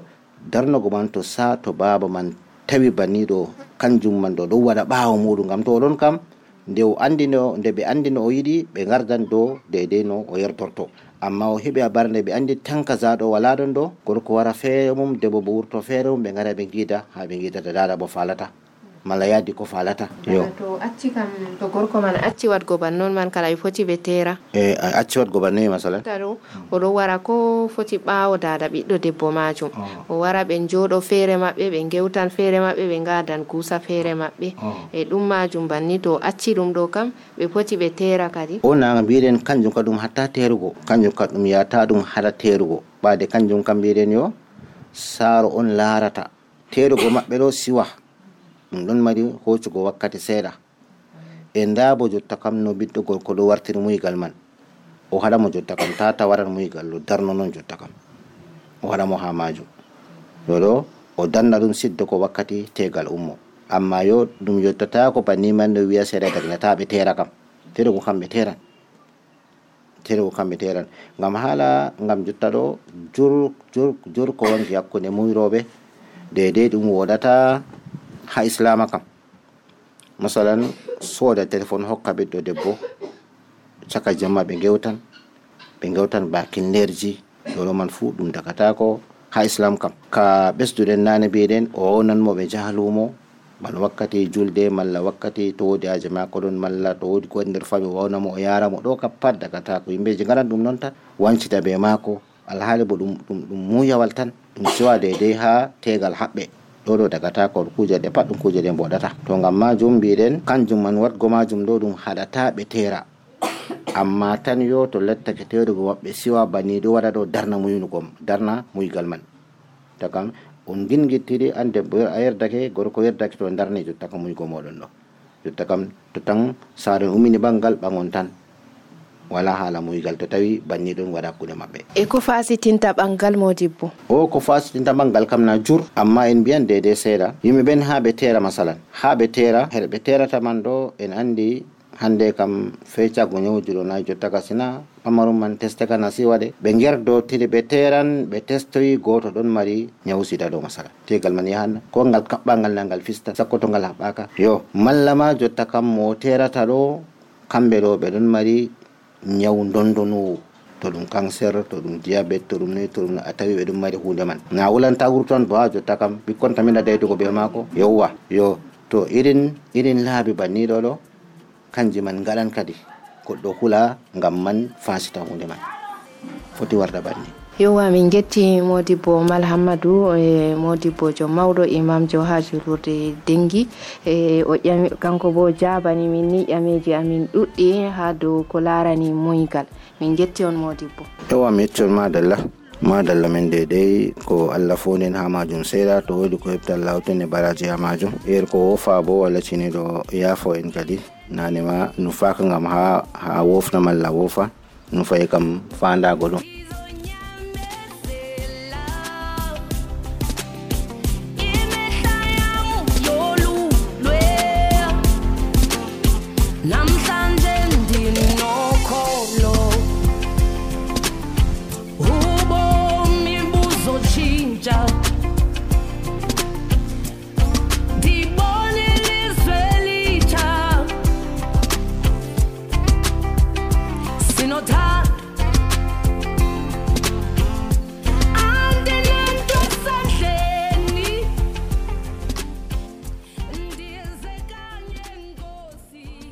darnogo man to sa to baba man tawi banni ɗo kanjum man ɗo ɗon waɗa ɓawo muɗum gam to oɗon kam nde o andino nde ɓe andi no o yiɗi ɓe gardan dow deydey no o yertorto. Amma o heɓi a nde ɓe andi tan kaza ɗo wala ɗon ɗo gorko wara feere mum debbo bo wurto feere mum ɓe gara ɓe giida ha ɓe giidata dada bo falata malla yaddi ko falata. Yo. To acci kam to gorko man acci wadgo bannon man kala foti ɓe tera e acci masalan ta ɗo oɗo wara ko foti ɓawo dada ɓiɗɗo debbo majum. O wara ɓe joɗo feere maɓɓe ɓe gewtan feere maɓɓe ɓe gadan kusa feere maɓɓe e ɗum majum banni to acci ɗum ɗo kam ɓe foti ɓe tera kadi. O naga mbiɗen kanjum ka ɗum hatta terugo. Kanjum ka ɗum yata ɗum haɗa terugo. Ɓade kanjum kam mbiɗen yo saaro on larata. Terugo maɓɓe ɗo siwa ɗum ɗon mari hoccugo wakkati seeɗa e nda bo jotta kam no ɓiɗɗo gorko ɗo wartiri muygal man. O haɗamo jotta kam tata waran muygal ɗo darno noon jotta kam. O haɗamo ha majum ɗo ɗo o danna ɗum siddo ko wakkati tegal ummo. Amma yo ɗum yottata ko banni man no wiya seeɗa dagnata ɓe tera kam. Terugo kam ɓe teran terugo kam ɓe teran ngam haala ngam jotta ɗo jur jur jur ko wonki hakkude muyroɓe dedei ɗum woɗata ha islama kam. Masalan sooda téléphone hokka ɓiɗɗo debbo caka jemma ɓe gewtan ɓe gewtan bakillerji ɗoɗo man fuu ɗum dakatako ha islam kam. Ka ɓesduɗen nane mbiɗen o wonanmo ɓe jaha lumo mala wakkati julde malla wakkati to wodi aje mako ɗon malla to wodi ko e nder fami wawnamo o yaramo ɗo kam pat dakatako yimɓeji garan ɗum noon tan wancita be mako alhaali bo ɗum ɗum muyawal tan ɗum siwa deydey ha tegal haɓɓe. Ɗo ɗo dagata ko kuje ɗe pat ɗum kuje ɗe mboɗata to ngam majum mbiɗen kanjum man watgo majum ɗo ɗum haɗata ɓe tera. *coughs* Amma tan yo to lettake terugo maɓɓe siwa banni ɗo waɗa ɗo darna muynugo darna muygal man. To kam on gingittiri an debbo a yerdake gorko yerdake to darni jotta kam muygo moɗon ɗo jotta kam to tan saren umini bangal ɓagon wala haala muygal to tawi banni ɗon waɗa hakkude maɓɓe e ko fasitinta ɓangal modibbo o ko fasitinta bangal kam na jur amma en mbiyan dede seeɗa yimɓe ɓen ha ɓe tera masalan. Ha ɓe tera heɗe ɓe terata man ɗo en andi hande kam feccago ñawjuɗo na jotta ka sina pamarum man teste kana si waɗe ɓe gerdo tiri ɓe teran ɓe testoyi goto ɗon mari ñawsida ɗo masala tegal man yahan ko ngal kaɓɓangal na ngal fista sakko to ngal haɓɓaka yo malla ma jotta kam mo terata ɗo kamɓe ɗo ɓe ɗon mari ñaw dondonowo to ɗum cancer to ɗum diabete to ɗum noyi to ɗum a tawi ɓe ɗum mari hunde man. Na wulanta toon bo ha jotta kam ɓikkon tamina daydugo ɓe mako yowwa yo to irin irin laabi banniɗo ɗo kanji man gaɗan kadi goɗɗo hula ngam man fasita hunde man. Foti warda banni yowa min getti modibbo malhammadou e modibbojo mawɗo imamjo ha julurde dengi e o ƴami kanko bo jabani min ni ƴameji amin ɗuɗɗi ha dow ko larani muygal min getti on modibbo yowa mi yettol madalla. Madalla min dedei ko allah fonin ha majum seeɗa to wodi ko heɓtal lawten e baraji ha majum. Er ko wofa bo walla ciniɗo yaafo en kadi. Nanema nufaka gam ha ha wofna malla wofa. Nufayi kam fandago ɗum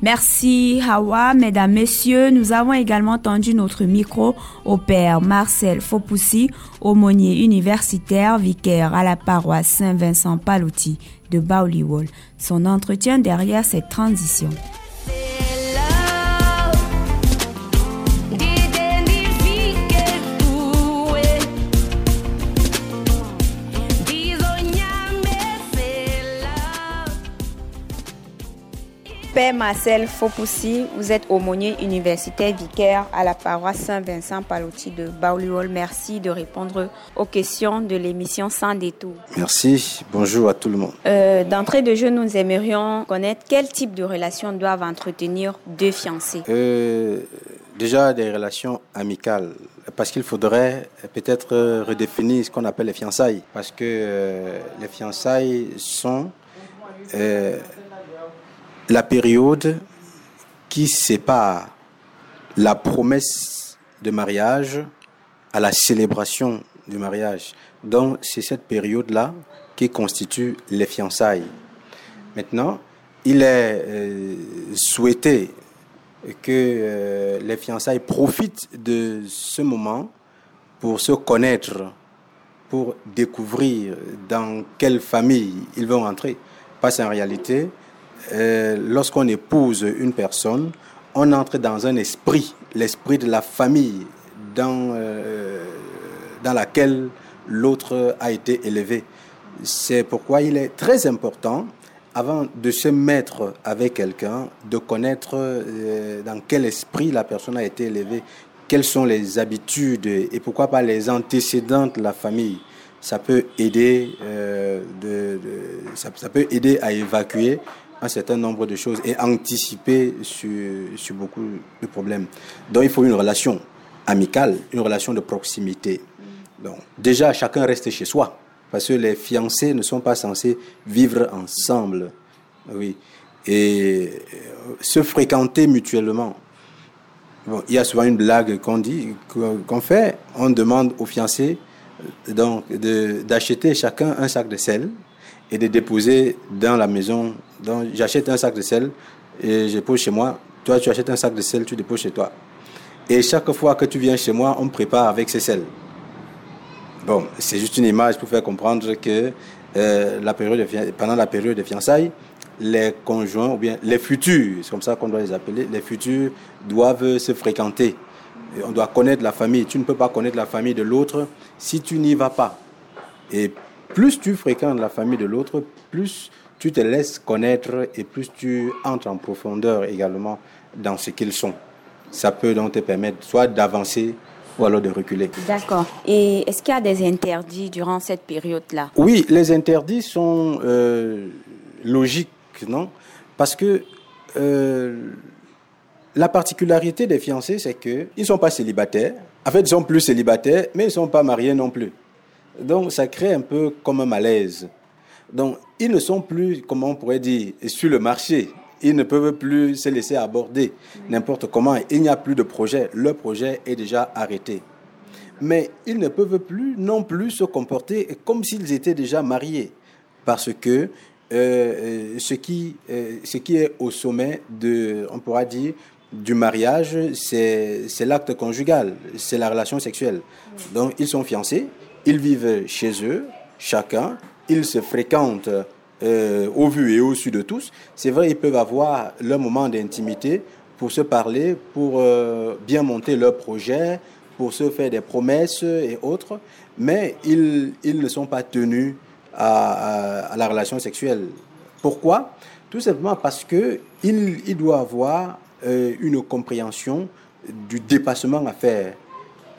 Merci Hawa. Mesdames, Messieurs, nous avons également tendu notre micro au père Marcel Fopoussi, aumônier universitaire, vicaire à la paroisse Saint-Vincent Palouti de Baoliwol. Son entretien derrière cette transition. Père Marcel Fopoussi, vous êtes aumônier universitaire vicaire à la paroisse Saint-Vincent Palotti de Baoliol. Merci de répondre aux questions de l'émission Sans détour. Merci, bonjour à tout le monde. Euh, D'entrée de jeu, nous aimerions connaître quel type de relations doivent entretenir deux fiancés. Euh, déjà des relations amicales, parce qu'il faudrait peut-être redéfinir ce qu'on appelle les fiançailles, parce que euh, les fiançailles sont euh, la période qui sépare la promesse de mariage à la célébration du mariage. Donc c'est cette période-là qui constitue les fiançailles. Maintenant, il est euh, souhaité que euh, les fiançailles profitent de ce moment pour se connaître, pour découvrir dans quelle famille ils vont entrer. Parce qu'en réalité, euh, lorsqu'on épouse une personne, on entre dans un esprit, l'esprit de la famille dans, euh, dans laquelle l'autre a été élevé. C'est pourquoi il est très important, avant de se mettre avec quelqu'un, de connaître euh, dans quel esprit la personne a été élevée, quelles sont les habitudes et pourquoi pas les antécédents de la famille. Ça peut aider, de, de, ça, ça peut aider à évacuer un certain nombre de choses et anticiper sur, sur, beaucoup de problèmes. Donc il faut une relation amicale, une relation de proximité. Donc déjà, chacun reste chez soi, parce que les fiancés ne sont pas censés vivre ensemble. Oui. Et se fréquenter mutuellement. Bon, il y a souvent une blague qu'on dit, qu'on fait. On demande aux fiancés donc d'acheter chacun un sac de sel et de déposer dans la maison. Donc, j'achète un sac de sel et je pose chez moi. Toi, tu achètes un sac de sel, tu déposes chez toi. Et chaque fois que tu viens chez moi, on prépare avec ces sels. Bon, c'est juste une image pour faire comprendre que euh, la période de, pendant la période de fiançailles, les conjoints, ou bien les futurs, c'est comme ça qu'on doit les appeler, les futurs doivent se fréquenter. On doit connaître la famille. Tu ne peux pas connaître la famille de l'autre si tu n'y vas pas. Et plus tu fréquentes la famille de l'autre, plus tu te laisses connaître et plus tu entres en profondeur également dans ce qu'ils sont. Ça peut donc te permettre soit d'avancer ou alors de reculer. D'accord. Et est-ce qu'il y a des interdits durant cette période-là? Oui, les interdits sont euh, logiques, non? Parce que euh, la particularité des fiancés, c'est qu'ils ne sont pas célibataires. En fait, ils sont plus célibataires, mais ils ne sont pas mariés non plus. Donc, ça crée un peu comme un malaise. Donc, ils ne sont plus, comment on pourrait dire, sur le marché. Ils ne peuvent plus se laisser aborder n'importe comment. Il n'y a plus de projet. Le projet est déjà arrêté. Mais ils ne peuvent plus non plus se comporter comme s'ils étaient déjà mariés. Parce que euh, ce, qui, euh, ce qui est au sommet de, on pourra dire, du mariage, c'est l'acte conjugal, c'est la relation sexuelle. Donc ils sont fiancés, ils vivent chez eux, chacun, ils se fréquentent euh, au vu et au su de tous. C'est vrai, ils peuvent avoir leur moment d'intimité pour se parler, pour euh, bien monter leur projet, pour se faire des promesses et autres, mais ils, ils ne sont pas tenus à, la relation sexuelle. Pourquoi? Tout simplement parce qu'il il doit avoir euh, une compréhension du dépassement à faire.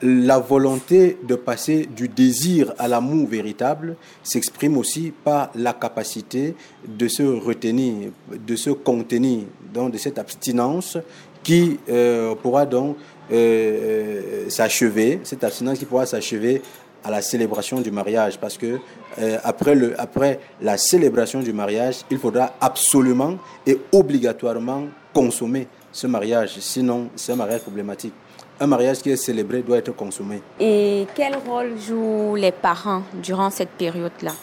La volonté de passer du désir à l'amour véritable s'exprime aussi par la capacité de se retenir, de se contenir, donc de cette abstinence qui euh, pourra donc euh, s'achever, cette abstinence qui pourra s'achever à la célébration du mariage parce que après, le, après la célébration du mariage, il faudra absolument et obligatoirement consommer ce mariage, sinon c'est un mariage problématique. Un mariage qui est célébré doit être consommé. Et quel rôle jouent les parents durant cette période-là?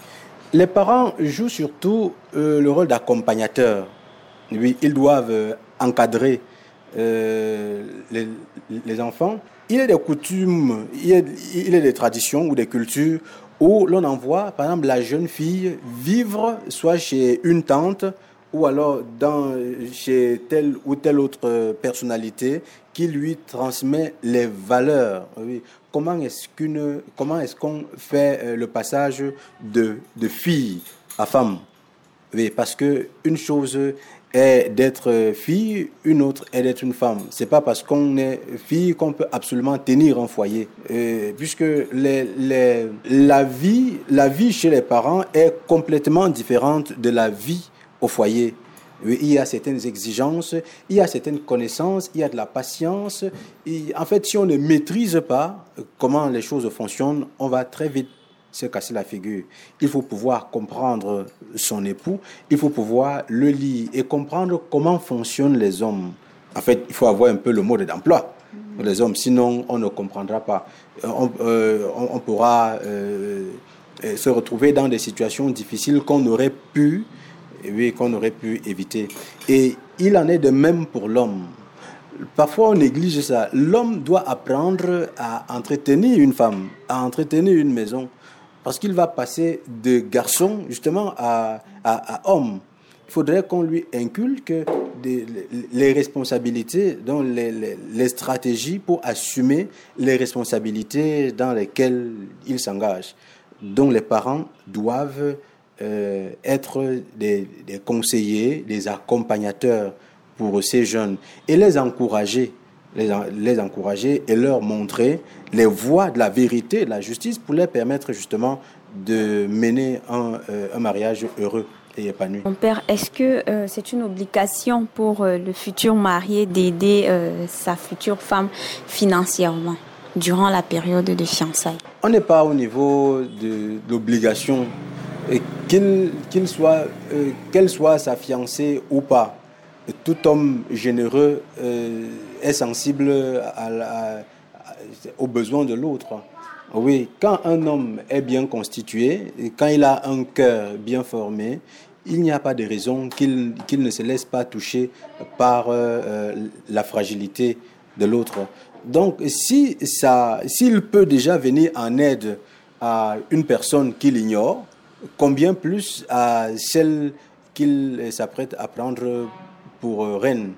Les parents jouent surtout euh, le rôle d'accompagnateur. Oui, ils doivent euh, encadrer euh, les, les, enfants. Il y a des coutumes, il y a, il y a des traditions ou des cultures où l'on envoie, par exemple, la jeune fille vivre soit chez une tante ou alors dans, chez telle ou telle autre personnalité qui lui transmet les valeurs. Comment est-ce qu'une, comment est-ce qu'on fait euh, le passage de, de fille à femme? Oui, parce que une chose est d'être fille, une autre est d'être une femme. C'est pas parce qu'on est fille qu'on peut absolument tenir un foyer, euh, puisque la vie, la vie chez les parents est complètement différente de la vie au foyer. Il y a certaines exigences, il y a certaines connaissances, il y a de la patience. en fait, si on ne maîtrise pas comment les choses fonctionnent, on va très vite se casser la figure. Il faut pouvoir comprendre son époux, il faut pouvoir le lire et comprendre comment fonctionnent les hommes. En fait, il faut avoir un peu le mode d'emploi pour les hommes, sinon on ne comprendra pas. On, euh, pourra euh, se retrouver dans des situations difficiles qu'on aurait pu oui, qu'on aurait pu éviter. Et il en est de même pour l'homme. Parfois, on néglige ça. L'homme doit apprendre à entretenir une femme, à entretenir une maison, parce qu'il va passer de garçon justement à, à, homme. Il faudrait qu'on lui inculque les responsabilités, donc les, les, stratégies pour assumer les responsabilités dans lesquelles il s'engage. Donc les parents doivent euh, être des, conseillers, des accompagnateurs pour ces jeunes et les encourager, les, les, encourager et leur montrer les voies de la vérité, de la justice pour leur permettre justement de mener un, euh, un mariage heureux. Et épanoui. Mon père, est-ce que euh, c'est une obligation pour le futur marié d'aider sa future femme financièrement durant la période de fiançailles? On n'est pas au niveau de l'obligation qu'il soit, euh, qu'elle soit sa fiancée ou pas, tout homme généreux euh, est sensible aux besoins de l'autre. Oui, quand un homme est bien constitué, quand il a un cœur bien formé, il n'y a pas de raison qu'il ne se laisse pas toucher par euh, la fragilité de l'autre. Donc, si s'il peut déjà venir en aide à une personne qu'il ignore, combien plus à celle qu'il s'apprête à prendre pour euh, reine.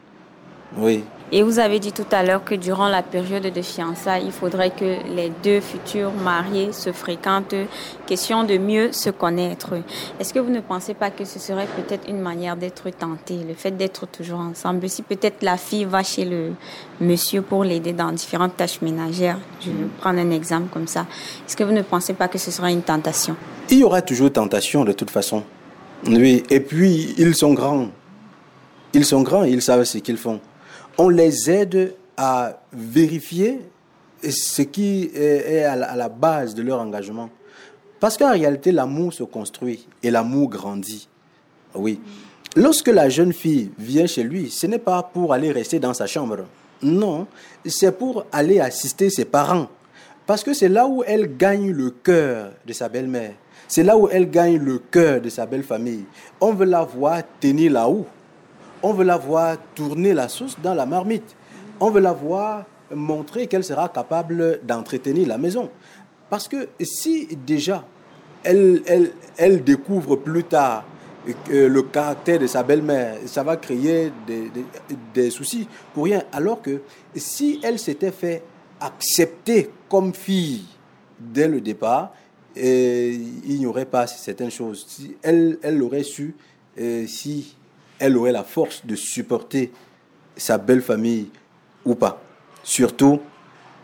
Oui. Et vous avez dit tout à l'heure que durant la période de fiançailles, il faudrait que les deux futurs mariés se fréquentent, question de mieux se connaître. Est-ce que vous ne pensez pas que ce serait peut-être une manière d'être tenté, le fait d'être toujours ensemble? Si peut-être la fille va chez le monsieur pour l'aider dans différentes tâches ménagères, je vais prendre un exemple comme ça, est-ce que vous ne pensez pas que ce serait une tentation? Il y aura toujours tentation de toute façon. Oui, et puis ils sont grands. Ils sont grands, ils savent ce qu'ils font on les aide à vérifier ce qui est à la base de leur engagement. Parce qu'en réalité, l'amour se construit et l'amour grandit. Oui. Lorsque la jeune fille vient chez lui, ce n'est pas pour aller rester dans sa chambre. Non, c'est pour aller assister ses parents. Parce que c'est là où elle gagne le cœur de sa belle-mère. C'est là où elle gagne le cœur de sa belle famille. On veut la voir tenir là-haut on veut la voir tourner la sauce dans la marmite. on veut la voir montrer qu'elle sera capable d'entretenir la maison. Parce que si déjà elle, découvre plus tard le caractère de sa belle-mère, ça va créer des, soucis pour rien. Alors que si elle s'était fait accepter comme fille dès le départ, il n'y aurait pas certaines choses. Elle, elle aurait su, si elle aurait la force de supporter sa belle famille ou pas. Surtout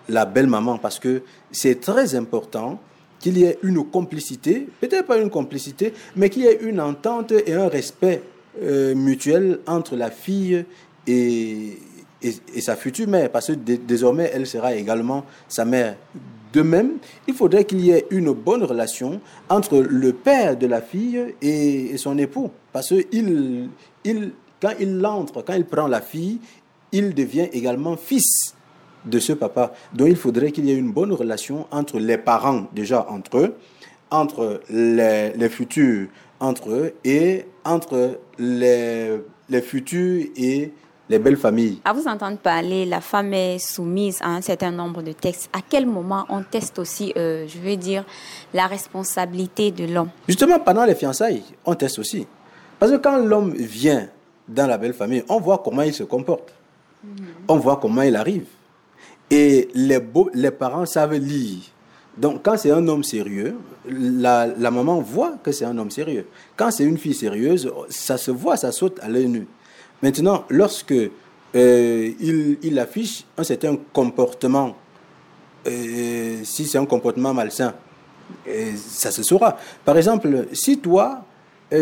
la belle maman, parce que c'est très important qu'il y ait une complicité, peut-être pas une complicité, mais qu'il y ait une entente et un respect euh, mutuel entre la fille et, et, sa future mère, parce que désormais, elle sera également sa mère. De même, il faudrait qu'il y ait une bonne relation entre le père de la fille et, et son époux, parce que il, quand il entre, quand il prend la fille, il devient également fils de ce papa. Donc il faudrait qu'il y ait une bonne relation entre les parents, déjà entre eux, entre les, les futurs entre eux et entre les, les futurs et les belles familles. À vous entendre parler, la femme est soumise à un certain nombre de textes. À quel moment on teste aussi, euh, je veux dire, la responsabilité de l'homme? Justement, pendant les fiançailles, on teste aussi. Parce que quand l'homme vient dans la belle famille, on voit comment il se comporte. -hmm. On voit comment il arrive. Et les, beaux, les parents savent lire. Donc, quand c'est un homme sérieux, la, la maman voit que c'est un homme sérieux. Quand c'est une fille sérieuse, ça se voit, ça saute à l'œil nu. Maintenant, lorsque euh, il, il, affiche un certain comportement, euh, si c'est un comportement malsain, euh, ça se saura. Par exemple, si toi,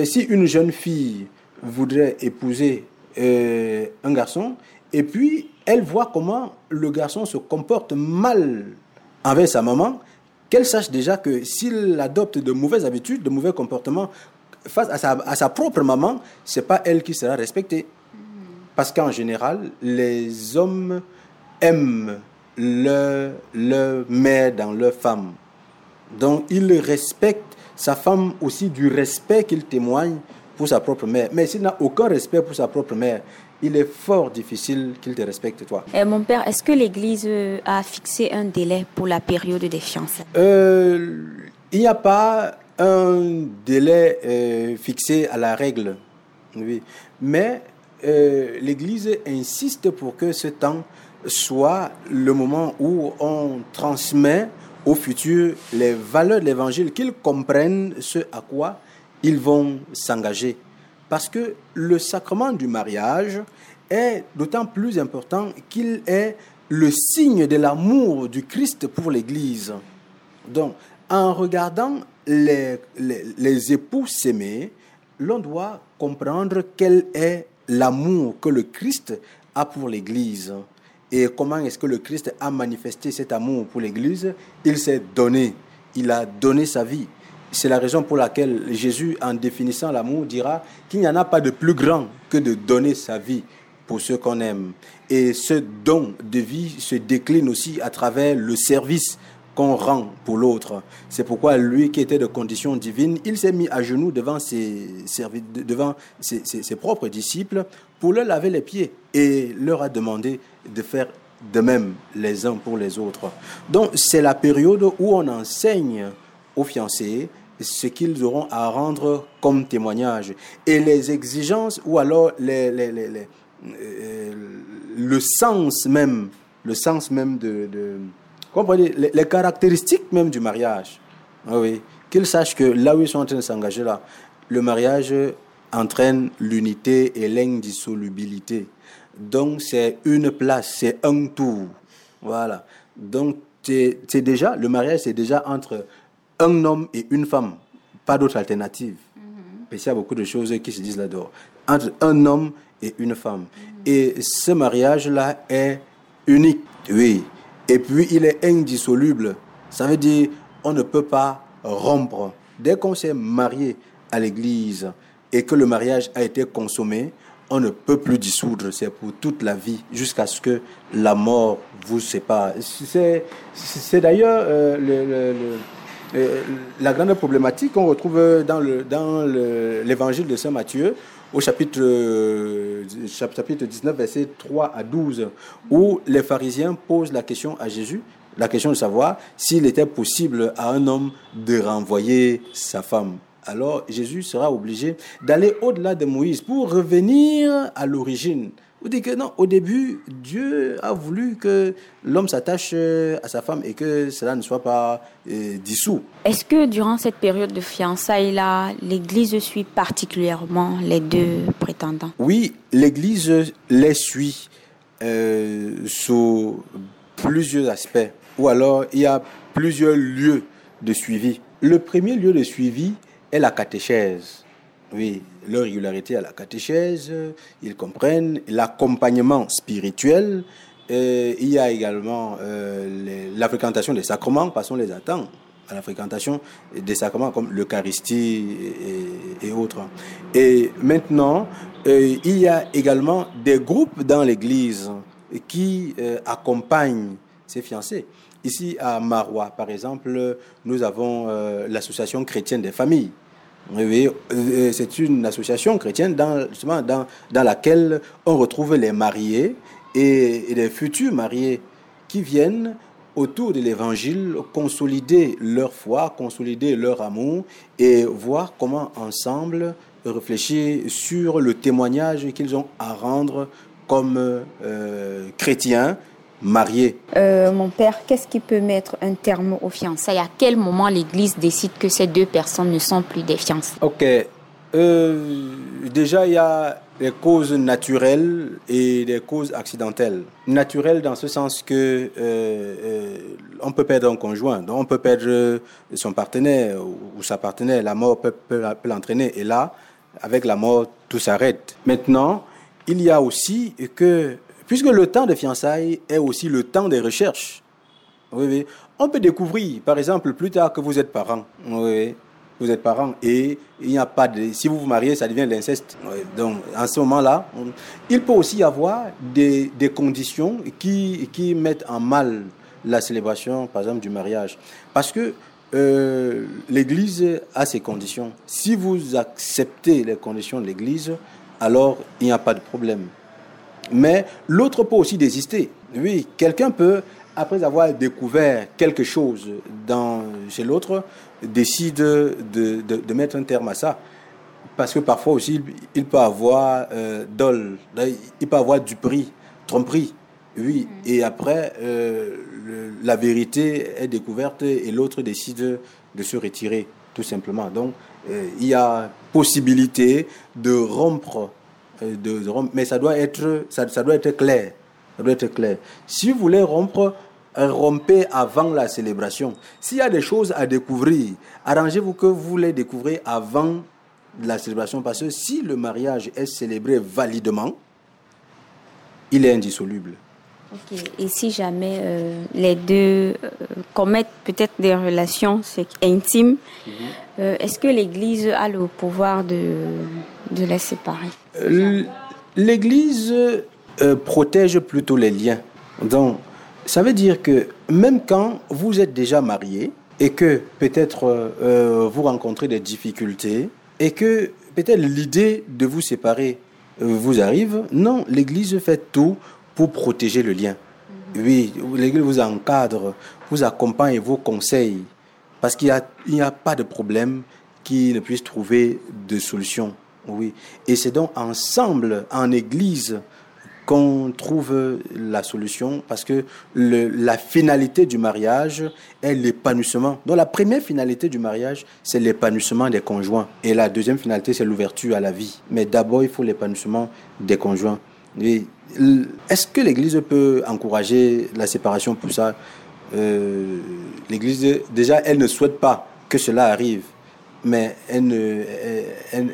si une jeune fille voudrait épouser un garçon, et puis elle voit comment le garçon se comporte mal envers sa maman, qu'elle sache déjà que s'il adopte de mauvaises habitudes, de mauvais comportements face à sa, à sa propre maman, c'est pas elle qui sera respectée. Parce qu'en général, les hommes aiment leur, leur mère dans leur femme. Donc, ils respectent sa femme aussi du respect qu'il témoigne pour sa propre mère. Mais s'il n'a aucun respect pour sa propre mère, il est fort difficile qu'il te respecte toi. Et mon père, est-ce que l'Église a fixé un délai pour la période des fiançailles? Euh, Il n'y a pas un délai euh, fixé à la règle, oui. mais euh, l'Église insiste pour que ce temps soit le moment où on transmet au futur les valeurs de l'Évangile, qu'ils comprennent ce à quoi ils vont s'engager. Parce que le sacrement du mariage est d'autant plus important qu'il est le signe de l'amour du Christ pour l'Église. Donc, en regardant les, époux s'aimer, l'on doit comprendre quel est l'amour que le Christ a pour l'Église. Et comment est-ce que le Christ a manifesté cet amour pour l'Église? Il s'est donné, il a donné sa vie. C'est la raison pour laquelle Jésus, en définissant l'amour, dira qu'il n'y en a pas de plus grand que de donner sa vie pour ceux qu'on aime. Et ce don de vie se décline aussi à travers le service qu'on rend pour l'autre. C'est pourquoi lui qui était de condition divine, il s'est mis à genoux devant ses, devant ses, propres disciples pour leur laver les pieds et leur a demandé de faire de même les uns pour les autres. Donc c'est la période où on enseigne aux fiancés ce qu'ils auront à rendre comme témoignage et les exigences ou alors euh, le sens même, le sens même de, de comprenez, les, les, caractéristiques même du mariage. Ah oui, qu'ils sachent que là où ils sont en train de s'engager là, le mariage entraîne l'unité et l'indissolubilité. Donc c'est une place, c'est un tour. Voilà. Donc c'est déjà, le mariage c'est déjà entre un homme et une femme, pas d'autre alternative. Mm -hmm. Qu'il y a beaucoup de choses qui se disent là-dedans. Entre un homme et une femme. Mm -hmm. Et ce mariage-là est unique, oui. Et puis il est indissoluble. Ça veut dire on ne peut pas rompre. Dès qu'on s'est marié à l'église et que le mariage a été consommé, on ne peut plus dissoudre. C'est pour toute la vie jusqu'à ce que la mort vous sépare. C'est d'ailleurs euh, le la grande problématique qu'on retrouve dans le dans l'évangile de Saint Matthieu au chapitre, chapitre 19, versets 3 à 12, où les pharisiens posent la question à Jésus, la question de savoir s'il était possible à un homme de renvoyer sa femme. Alors Jésus sera obligé d'aller au-delà de Moïse pour revenir à l'origine vous dites que non, au début, Dieu a voulu que l'homme s'attache euh, à sa femme et que cela ne soit pas euh, dissous. Est-ce que durant cette période de fiançailles-là, l'Église suit particulièrement les deux prétendants? Oui, l'Église les suit euh, sous plusieurs aspects. Ou alors, il y a plusieurs lieux de suivi. Le premier lieu de suivi est la catéchèse. Oui, leur régularité à la catéchèse, ils comprennent l'accompagnement spirituel. Et il y a également euh, la fréquentation des sacrements, passons les attend à la fréquentation des sacrements comme l'Eucharistie et, autres. Et maintenant, euh, il y a également des groupes dans l'Église qui euh, accompagnent ces fiancés. Ici à Marois, par exemple, nous avons l'association chrétienne des familles. Euh, c'est une association chrétienne dans, justement dans, dans laquelle on retrouve les mariés et, les futurs mariés qui viennent autour de l'évangile consolider leur foi, consolider leur amour et voir comment ensemble réfléchir sur le témoignage qu'ils ont à rendre comme euh, chrétiens mariés. Euh, mon père, qu'est-ce qui peut mettre un terme aux fiançailles À quel moment l'Église décide que ces deux personnes ne sont plus des fiancés Ok. Euh, déjà, il y a des causes naturelles et des causes accidentelles. Naturelles dans ce sens que euh, on peut perdre un conjoint, donc on peut perdre son partenaire ou sa partenaire, la mort peut, peut l'entraîner. Et là, avec la mort, tout s'arrête. Maintenant, il y a aussi que Puisque le temps de fiançailles est aussi le temps des recherches. Oui, On peut découvrir, par exemple, plus tard que vous êtes parent. Oui, vous êtes parent et il n'y a pas de. Si vous vous mariez, ça devient l'inceste. Donc, en ce moment-là, il peut aussi y avoir des, des conditions qui, qui mettent en mal la célébration, par exemple, du mariage. Parce que euh, l'Église a ses conditions. Si vous acceptez les conditions de l'Église, alors il n'y a pas de problème. Mais l'autre peut aussi désister. Oui, quelqu'un peut, après avoir découvert quelque chose dans, chez l'autre, décide de, de, mettre un terme à ça. Parce que parfois aussi, il peut avoir euh, dol, il peut avoir du prix, tromperie. Oui, mm. et après, euh, la vérité est découverte et l'autre décide de se retirer, tout simplement. Donc, euh, il y a possibilité de rompre euh, de, mais ça doit être, ça, ça, doit être clair. Ça doit être clair. Si vous voulez rompre, rompez avant la célébration. S'il y a des choses à découvrir, arrangez-vous que vous les découvrez avant la célébration, parce que si le mariage est célébré validement, il est indissoluble. Et si jamais euh, les deux euh, commettent peut-être des relations intimes, mhm. est-ce que l'Église a le pouvoir de, de les séparer L'Église euh, protège plutôt les liens. Donc, ça veut dire que même quand vous êtes déjà marié et que peut-être euh, vous rencontrez des difficultés et que peut-être l'idée de vous séparer euh, vous arrive, non, l'Église fait tout pour protéger le lien. Mhm. Oui, l'Église vous encadre, vous accompagne, vous conseille, parce qu'il n'y a, a, pas de problème qui ne puisse trouver de solution. Oui. Et c'est donc ensemble, en Église, qu'on trouve la solution parce que la finalité du mariage est l'épanouissement. Donc la première finalité du mariage, c'est l'épanouissement des conjoints. Et la deuxième finalité, c'est l'ouverture à la vie. Mais d'abord, il faut l'épanouissement des conjoints. Est-ce que l'Église peut encourager la séparation pour ça? Euh, L'Église, déjà, elle ne souhaite pas que cela arrive mais elle,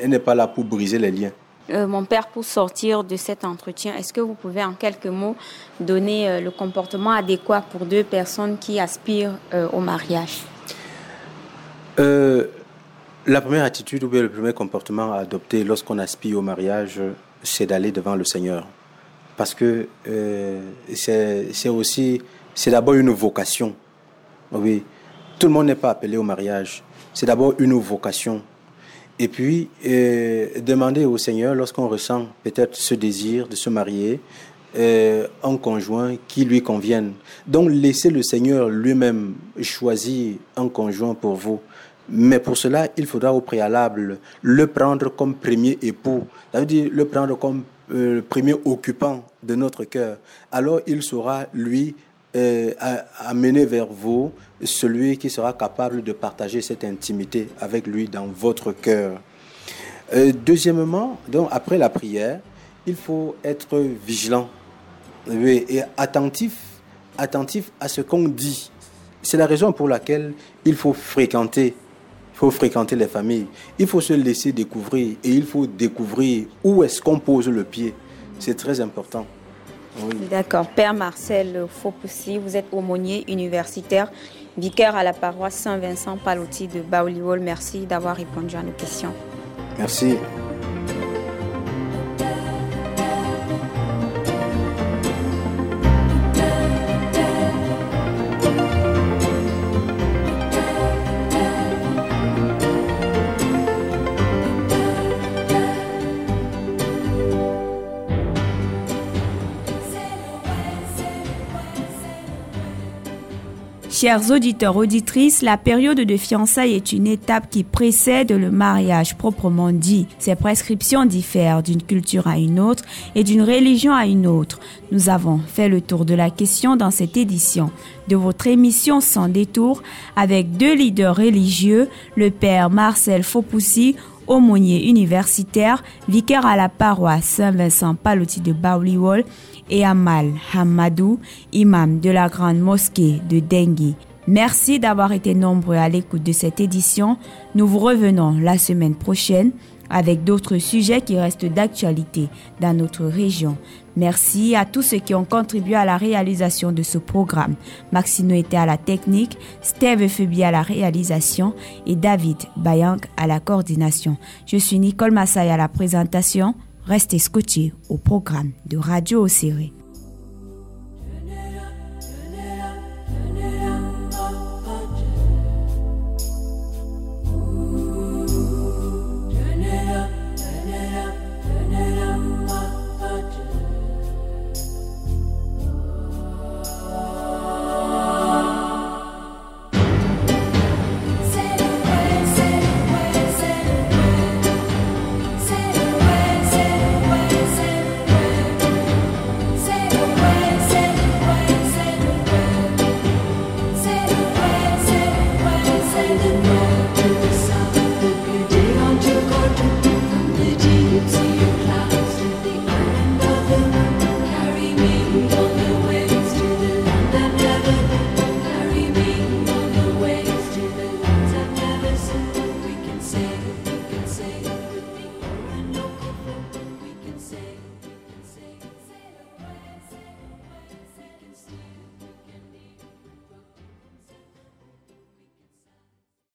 n'est pas là pour briser les liens. Euh, mon père, pour sortir de cet entretien, est-ce que vous pouvez en quelques mots donner euh, le comportement adéquat pour deux personnes qui aspirent euh, au mariage? La première attitude ou bien le premier comportement à adopter lorsqu'on aspire au mariage, c'est d'aller devant le Seigneur. Parce que c'est aussi, c'est d'abord une vocation. Oui, tout le monde n'est pas appelé au mariage. C'est d'abord une vocation. Et puis, euh, demander au Seigneur, lorsqu'on ressent peut-être ce désir de se marier, euh, un conjoint qui lui convienne. Donc, laissez le Seigneur lui-même choisir un conjoint pour vous. Mais pour cela, il faudra au préalable le prendre comme premier époux, ça veut dire le prendre comme euh, premier occupant de notre cœur. Alors il sera, lui, euh, amener vers vous celui qui sera capable de partager cette intimité avec lui dans votre cœur. Euh, deuxièmement, donc après la prière, il faut être vigilant et attentif, attentif à ce qu'on dit. C'est la raison pour laquelle il faut fréquenter il faut fréquenter les familles, il faut se laisser découvrir et il faut découvrir où est-ce qu'on pose le pied. C'est très important. D'accord. Père Marcel vous êtes aumônier universitaire, vicaire à la paroisse Saint-Vincent Palotti de Baoliwol. Merci d'avoir répondu à nos questions. Merci. Chers auditeurs, auditrices, la période de fiançailles est une étape qui précède le mariage proprement dit. Ces prescriptions diffèrent d'une culture à une autre et d'une religion à une autre. Nous avons fait le tour de la question dans cette édition de votre émission Sans détour avec deux leaders religieux, le père Marcel Faupoussi, aumônier universitaire, vicaire à la paroisse Saint-Vincent Palotti de Baouliwol et Amal Hamadou, imam de la grande mosquée de Dengue. Merci d'avoir été nombreux à l'écoute de cette édition. Nous vous revenons la semaine prochaine avec d'autres sujets qui restent d'actualité dans notre région. Merci à tous ceux qui ont contribué à la réalisation de ce programme. Maxino était à la technique, Steve Febi à la réalisation et David Bayang à la coordination. Je suis Nicole Massay à la présentation. Restez scotchés au programme de Radio Océré.